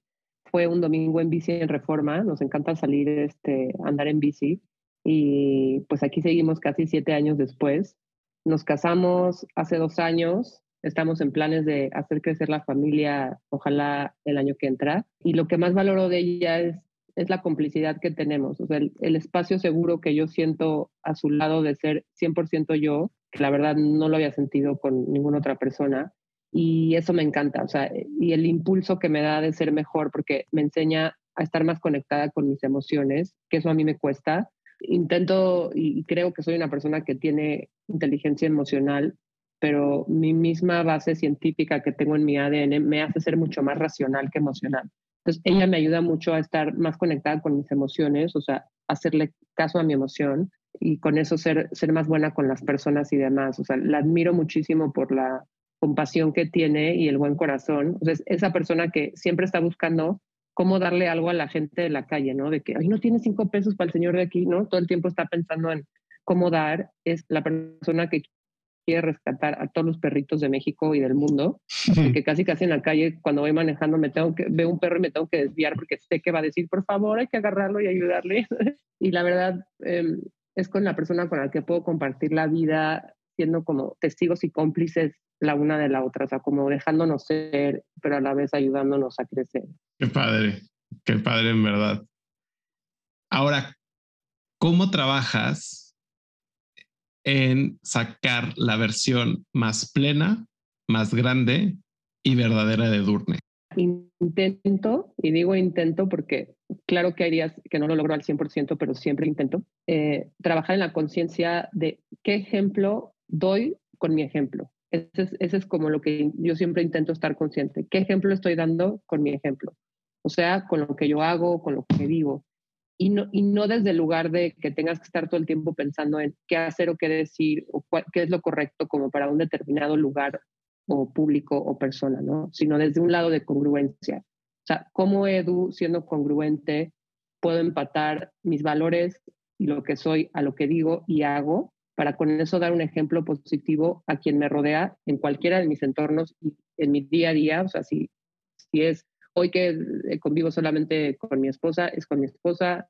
fue un domingo en bici en Reforma, nos encanta salir, este, andar en bici y pues aquí seguimos casi siete años después. Nos casamos hace dos años, estamos en planes de hacer crecer la familia, ojalá el año que entra. Y lo que más valoro de ella es, es la complicidad que tenemos, o sea, el, espacio seguro que yo siento a su lado de ser 100% yo, que la verdad no lo había sentido con ninguna otra persona y eso me encanta, o sea, y el impulso que me da de ser mejor porque me enseña a estar más conectada con mis emociones, que eso a mí me cuesta. Intento y creo que soy una persona que tiene inteligencia emocional, pero mi misma base científica que tengo en mi ADN me hace ser mucho más racional que emocional. Entonces, ella me ayuda mucho a estar más conectada con mis emociones, o sea, hacerle caso a mi emoción y con eso ser, ser más buena con las personas y demás. O sea, la admiro muchísimo por la compasión que tiene y el buen corazón. O sea, esa persona que siempre está buscando cómo darle algo a la gente de la calle, ¿no? De que, ay, no tiene cinco pesos para el señor de aquí, ¿no? Todo el tiempo está pensando en cómo dar. Es la persona que quiere rescatar a todos los perritos de México y del mundo, que casi casi en la calle cuando voy manejando me tengo que veo un perro y me tengo que desviar porque sé que va a decir, por favor, hay que agarrarlo y ayudarle. y la verdad em, es con la persona con la que puedo compartir la vida siendo como testigos y cómplices la una de la otra, o sea, como dejándonos ser, pero a la vez ayudándonos a crecer. Qué padre, qué padre en verdad. Ahora, ¿cómo trabajas en sacar la versión más plena, más grande y verdadera de Durne? Intento, y digo intento porque claro que hay días que no lo logro al 100%, pero siempre intento, eh, trabajar en la conciencia de qué ejemplo doy con mi ejemplo. Ese es, como lo que yo siempre intento estar consciente. ¿Qué ejemplo estoy dando con mi ejemplo? O sea, con lo que yo hago, con lo que vivo. Y no, y no desde el lugar de que tengas que estar todo el tiempo pensando en qué hacer o qué decir o qué es lo correcto como para un determinado lugar o público o persona, ¿no? Sino desde un lado de congruencia. O sea, ¿cómo Edu, siendo congruente, puedo empatar mis valores y lo que soy a lo que digo y hago para con eso dar un ejemplo positivo a quien me rodea en cualquiera de mis entornos y en mi día a día. O sea, si, si es hoy que eh, convivo solamente con mi esposa, es con mi esposa.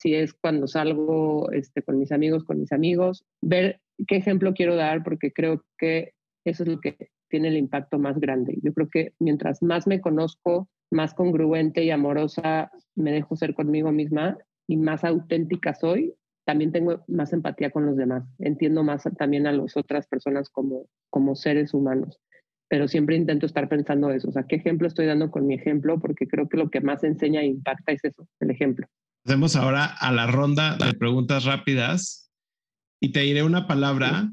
Si es cuando salgo este, con mis amigos, con mis amigos. Ver qué ejemplo quiero dar porque creo que eso es lo que tiene el impacto más grande. Yo creo que mientras más me conozco, más congruente y amorosa me dejo ser conmigo misma y más auténtica soy, también tengo más empatía con los demás, entiendo más también a las otras personas como, como seres humanos, pero siempre intento estar pensando eso, o sea, ¿qué ejemplo estoy dando con mi ejemplo? Porque creo que lo que más enseña e impacta es eso, el ejemplo. Hacemos ahora a la ronda de preguntas rápidas y te diré una palabra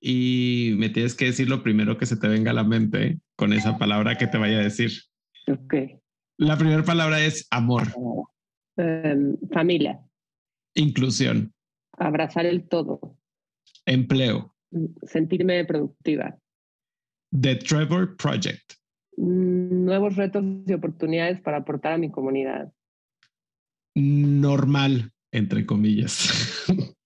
y me tienes que decir lo primero que se te venga a la mente con esa palabra que te vaya a decir. Ok. La primera palabra es amor. Em, familia. Inclusión. Abrazar el todo. Empleo. Sentirme productiva. The Trevor Project. Nuevos retos y oportunidades para aportar a mi comunidad. Normal, entre comillas.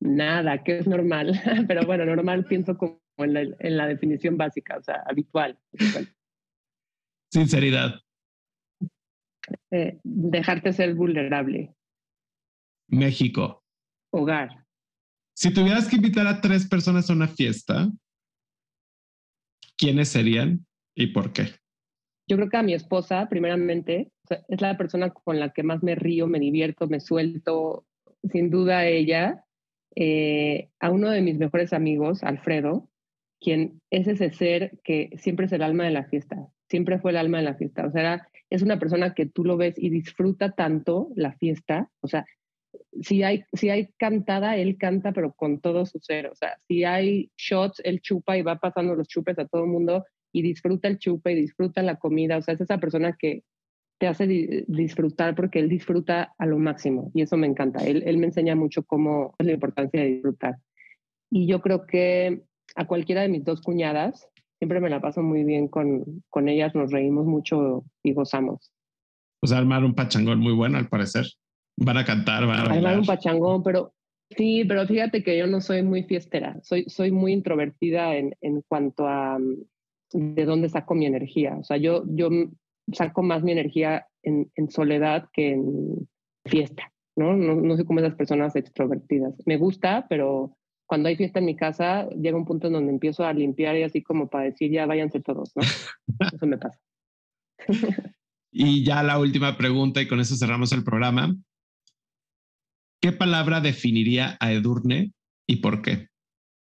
Nada, que es normal, pero bueno, normal pienso como en la, definición básica, o sea, habitual. Sinceridad. Eh, dejarte ser vulnerable. México. Hogar. Si tuvieras que invitar a tres personas a una fiesta, ¿quiénes serían y por qué? Yo creo que a mi esposa, primeramente, es la persona con la que más me río, me divierto, me suelto, sin duda ella. Eh, a uno de mis mejores amigos, Alfredo, quien es ese ser que siempre es el alma de la fiesta, siempre fue el alma de la fiesta. O sea, es una persona que tú lo ves y disfruta tanto la fiesta. O sea, si hay, si hay cantada, él canta, pero con todo su ser. O sea, si hay shots, él chupa y va pasando los chupes a todo el mundo y disfruta el chupe y disfruta la comida. O sea, es esa persona que te hace disfrutar porque él disfruta a lo máximo y eso me encanta. Él, él me enseña mucho cómo es la importancia de disfrutar. Y yo creo que a cualquiera de mis dos cuñadas, siempre me la paso muy bien con, con ellas, nos reímos mucho y gozamos. O sea, armar un pachangón muy bueno al parecer. Van a cantar, van a bailar. un pachangón, pero sí, pero fíjate que yo no soy muy fiestera, soy, soy muy introvertida en, en cuanto a mm, de dónde saco mi energía. O sea, yo, yo saco más mi energía en, en soledad que en fiesta, ¿no? ¿no? No soy como esas personas extrovertidas. Me gusta, pero cuando hay fiesta en mi casa, llega un punto en donde empiezo a limpiar y así como para decir, ya váyanse todos, ¿no? Eso me pasa. y ya la última pregunta y con eso cerramos el programa. ¿Qué palabra definiría a Edurne y por qué?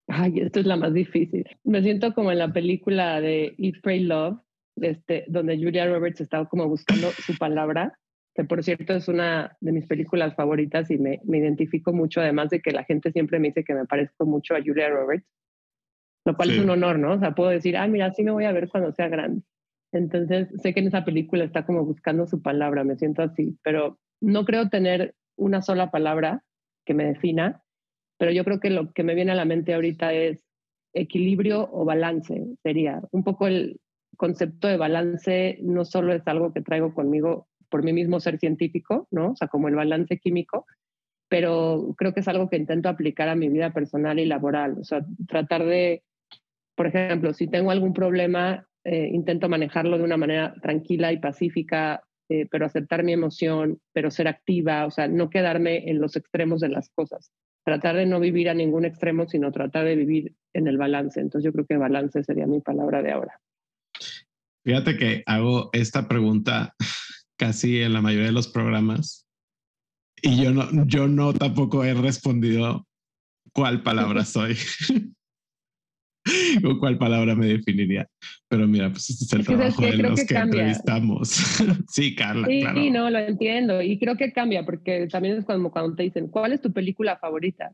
Ay, esto es la más difícil. Me siento como en la película de Eat, Pray, Love, este, donde Julia Roberts estaba como buscando su palabra, que por cierto es una de mis películas favoritas y me, me, identifico mucho, además de que la gente siempre me dice que me parezco mucho a Julia Roberts, lo cual es un honor, ¿no? O sea, puedo decir, ah, mira, sí me voy a ver cuando sea grande. Entonces, sé que en esa película está como buscando su palabra, me siento así, pero no creo tener una sola palabra que me defina, pero yo creo que lo que me viene a la mente ahorita es equilibrio o balance, sería un poco el concepto de balance, no solo es algo que traigo conmigo por mí mismo ser científico, ¿no? O sea, como el balance químico, pero creo que es algo que intento aplicar a mi vida personal y laboral, o sea, tratar de, por ejemplo, si tengo algún problema, eh, intento manejarlo de una manera tranquila y pacífica, eh, pero aceptar mi emoción, pero ser activa, o sea, no quedarme en los extremos de las cosas tratar de no vivir a ningún extremo, sino tratar de vivir en el balance. Entonces yo creo que balance sería mi palabra de ahora. Fíjate que hago esta pregunta casi en la mayoría de los programas y yo no, yo no tampoco he respondido cuál palabra soy. ¿Con cuál palabra me definiría? Pero mira, pues este es el trabajo de los que, entrevistamos. sí, Carla. Sí, claro. no, lo entiendo. Y creo que cambia, porque también es como cuando te dicen, ¿cuál es tu película favorita?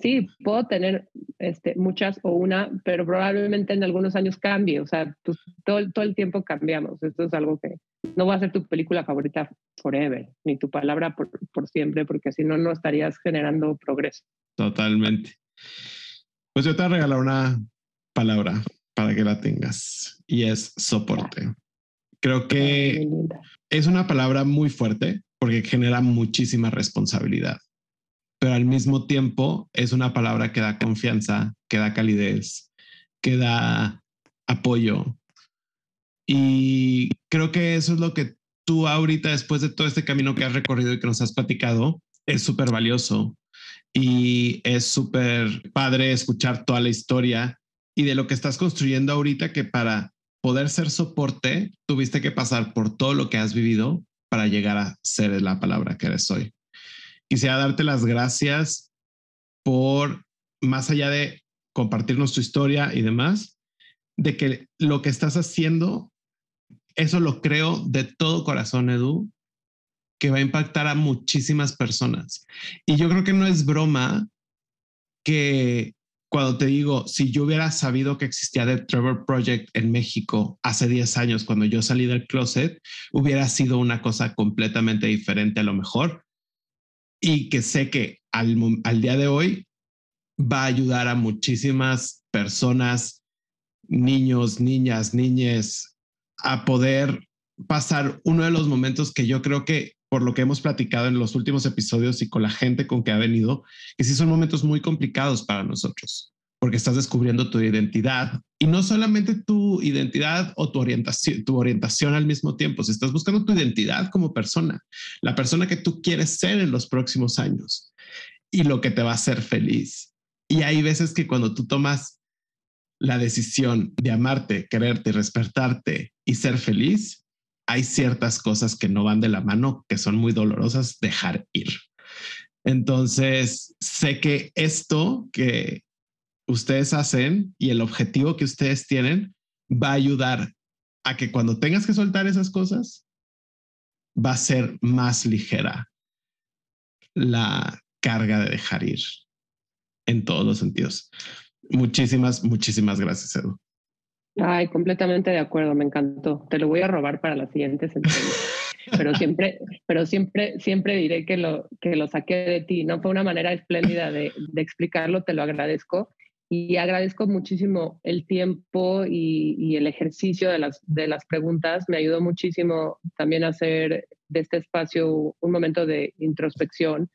Sí, puedo tener este, muchas o una, pero probablemente en algunos años cambie. O sea, pues, todo, todo el tiempo cambiamos. Esto es algo que no va a ser tu película favorita forever, ni tu palabra por, por siempre, porque si no, no estarías generando progreso. Totalmente. Pues yo te voy a regalar una palabra para que la tengas y es soporte. Creo que es una palabra muy fuerte porque genera muchísima responsabilidad, pero al mismo tiempo es una palabra que da confianza, que da calidez, que da apoyo. Y creo que eso es lo que tú ahorita, después de todo este camino que has recorrido y que nos has platicado, es súper valioso. Y es súper padre escuchar toda la historia y de lo que estás construyendo ahorita que para poder ser soporte tuviste que pasar por todo lo que has vivido para llegar a ser la palabra que eres hoy. Quisiera darte las gracias por, más allá de compartirnos tu historia y demás, de que lo que estás haciendo, eso lo creo de todo corazón, Edu, que va a impactar a muchísimas personas. Y yo creo que no es broma que cuando te digo, si yo hubiera sabido que existía The Trevor Project en México hace 10 años, cuando yo salí del closet, hubiera sido una cosa completamente diferente a lo mejor. Y que sé que al, al día de hoy va a ayudar a muchísimas personas, niños, niñas, niñes, a poder pasar uno de los momentos que yo creo que por lo que hemos platicado en los últimos episodios y con la gente con que ha venido, que sí son momentos muy complicados para nosotros, porque estás descubriendo tu identidad y no solamente tu identidad o tu orientación, tu orientación al mismo tiempo, si estás buscando tu identidad como persona, la persona que tú quieres ser en los próximos años y lo que te va a hacer feliz. Y hay veces que cuando tú tomas la decisión de amarte, quererte, respetarte y ser feliz, hay ciertas cosas que no van de la mano, que son muy dolorosas dejar ir. Entonces, sé que esto que ustedes hacen y el objetivo que ustedes tienen va a ayudar a que cuando tengas que soltar esas cosas, va a ser más ligera la carga de dejar ir en todos los sentidos. Muchísimas, muchísimas gracias, Edu. Ay, completamente de acuerdo, me encantó. Te lo voy a robar para las siguientes pero siempre, pero siempre, siempre diré que lo, que lo saqué de ti. No fue una manera espléndida de, de explicarlo, te lo agradezco. Y agradezco muchísimo el tiempo y, y, el ejercicio de las, de las preguntas. Me ayudó muchísimo también a hacer de este espacio un momento de introspección,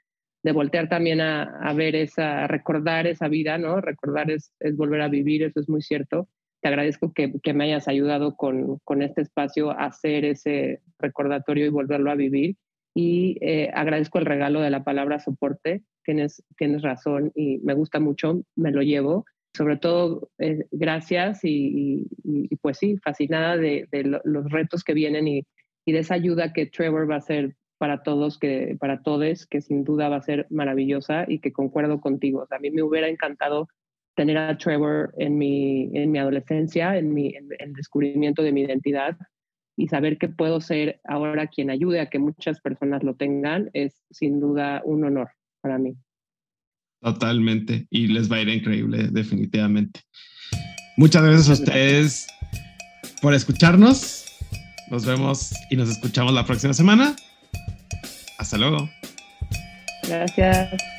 de voltear también a, a ver esa, a recordar esa vida, ¿no? Recordar es, es volver a vivir, eso es muy cierto te agradezco que, que me hayas ayudado con, con, este espacio a hacer ese recordatorio y volverlo a vivir. Y eh, agradezco el regalo de la palabra soporte. Tienes, tienes razón y me gusta mucho, me lo llevo. Sobre todo, eh, gracias y, y, pues sí, fascinada de, de, los retos que vienen y, y de esa ayuda que Trevor va a hacer para todos, que, para todos, que sin duda va a ser maravillosa y que concuerdo contigo. a mí me hubiera encantado tener a Trevor en mi, en mi adolescencia, en, mi, en el descubrimiento de mi identidad y saber que puedo ser ahora quien ayude a que muchas personas lo tengan es sin duda un honor para mí. Totalmente. Y les va a ir increíble, definitivamente. Muchas gracias a ustedes por escucharnos. Nos vemos y nos escuchamos la próxima semana. Hasta luego. Gracias.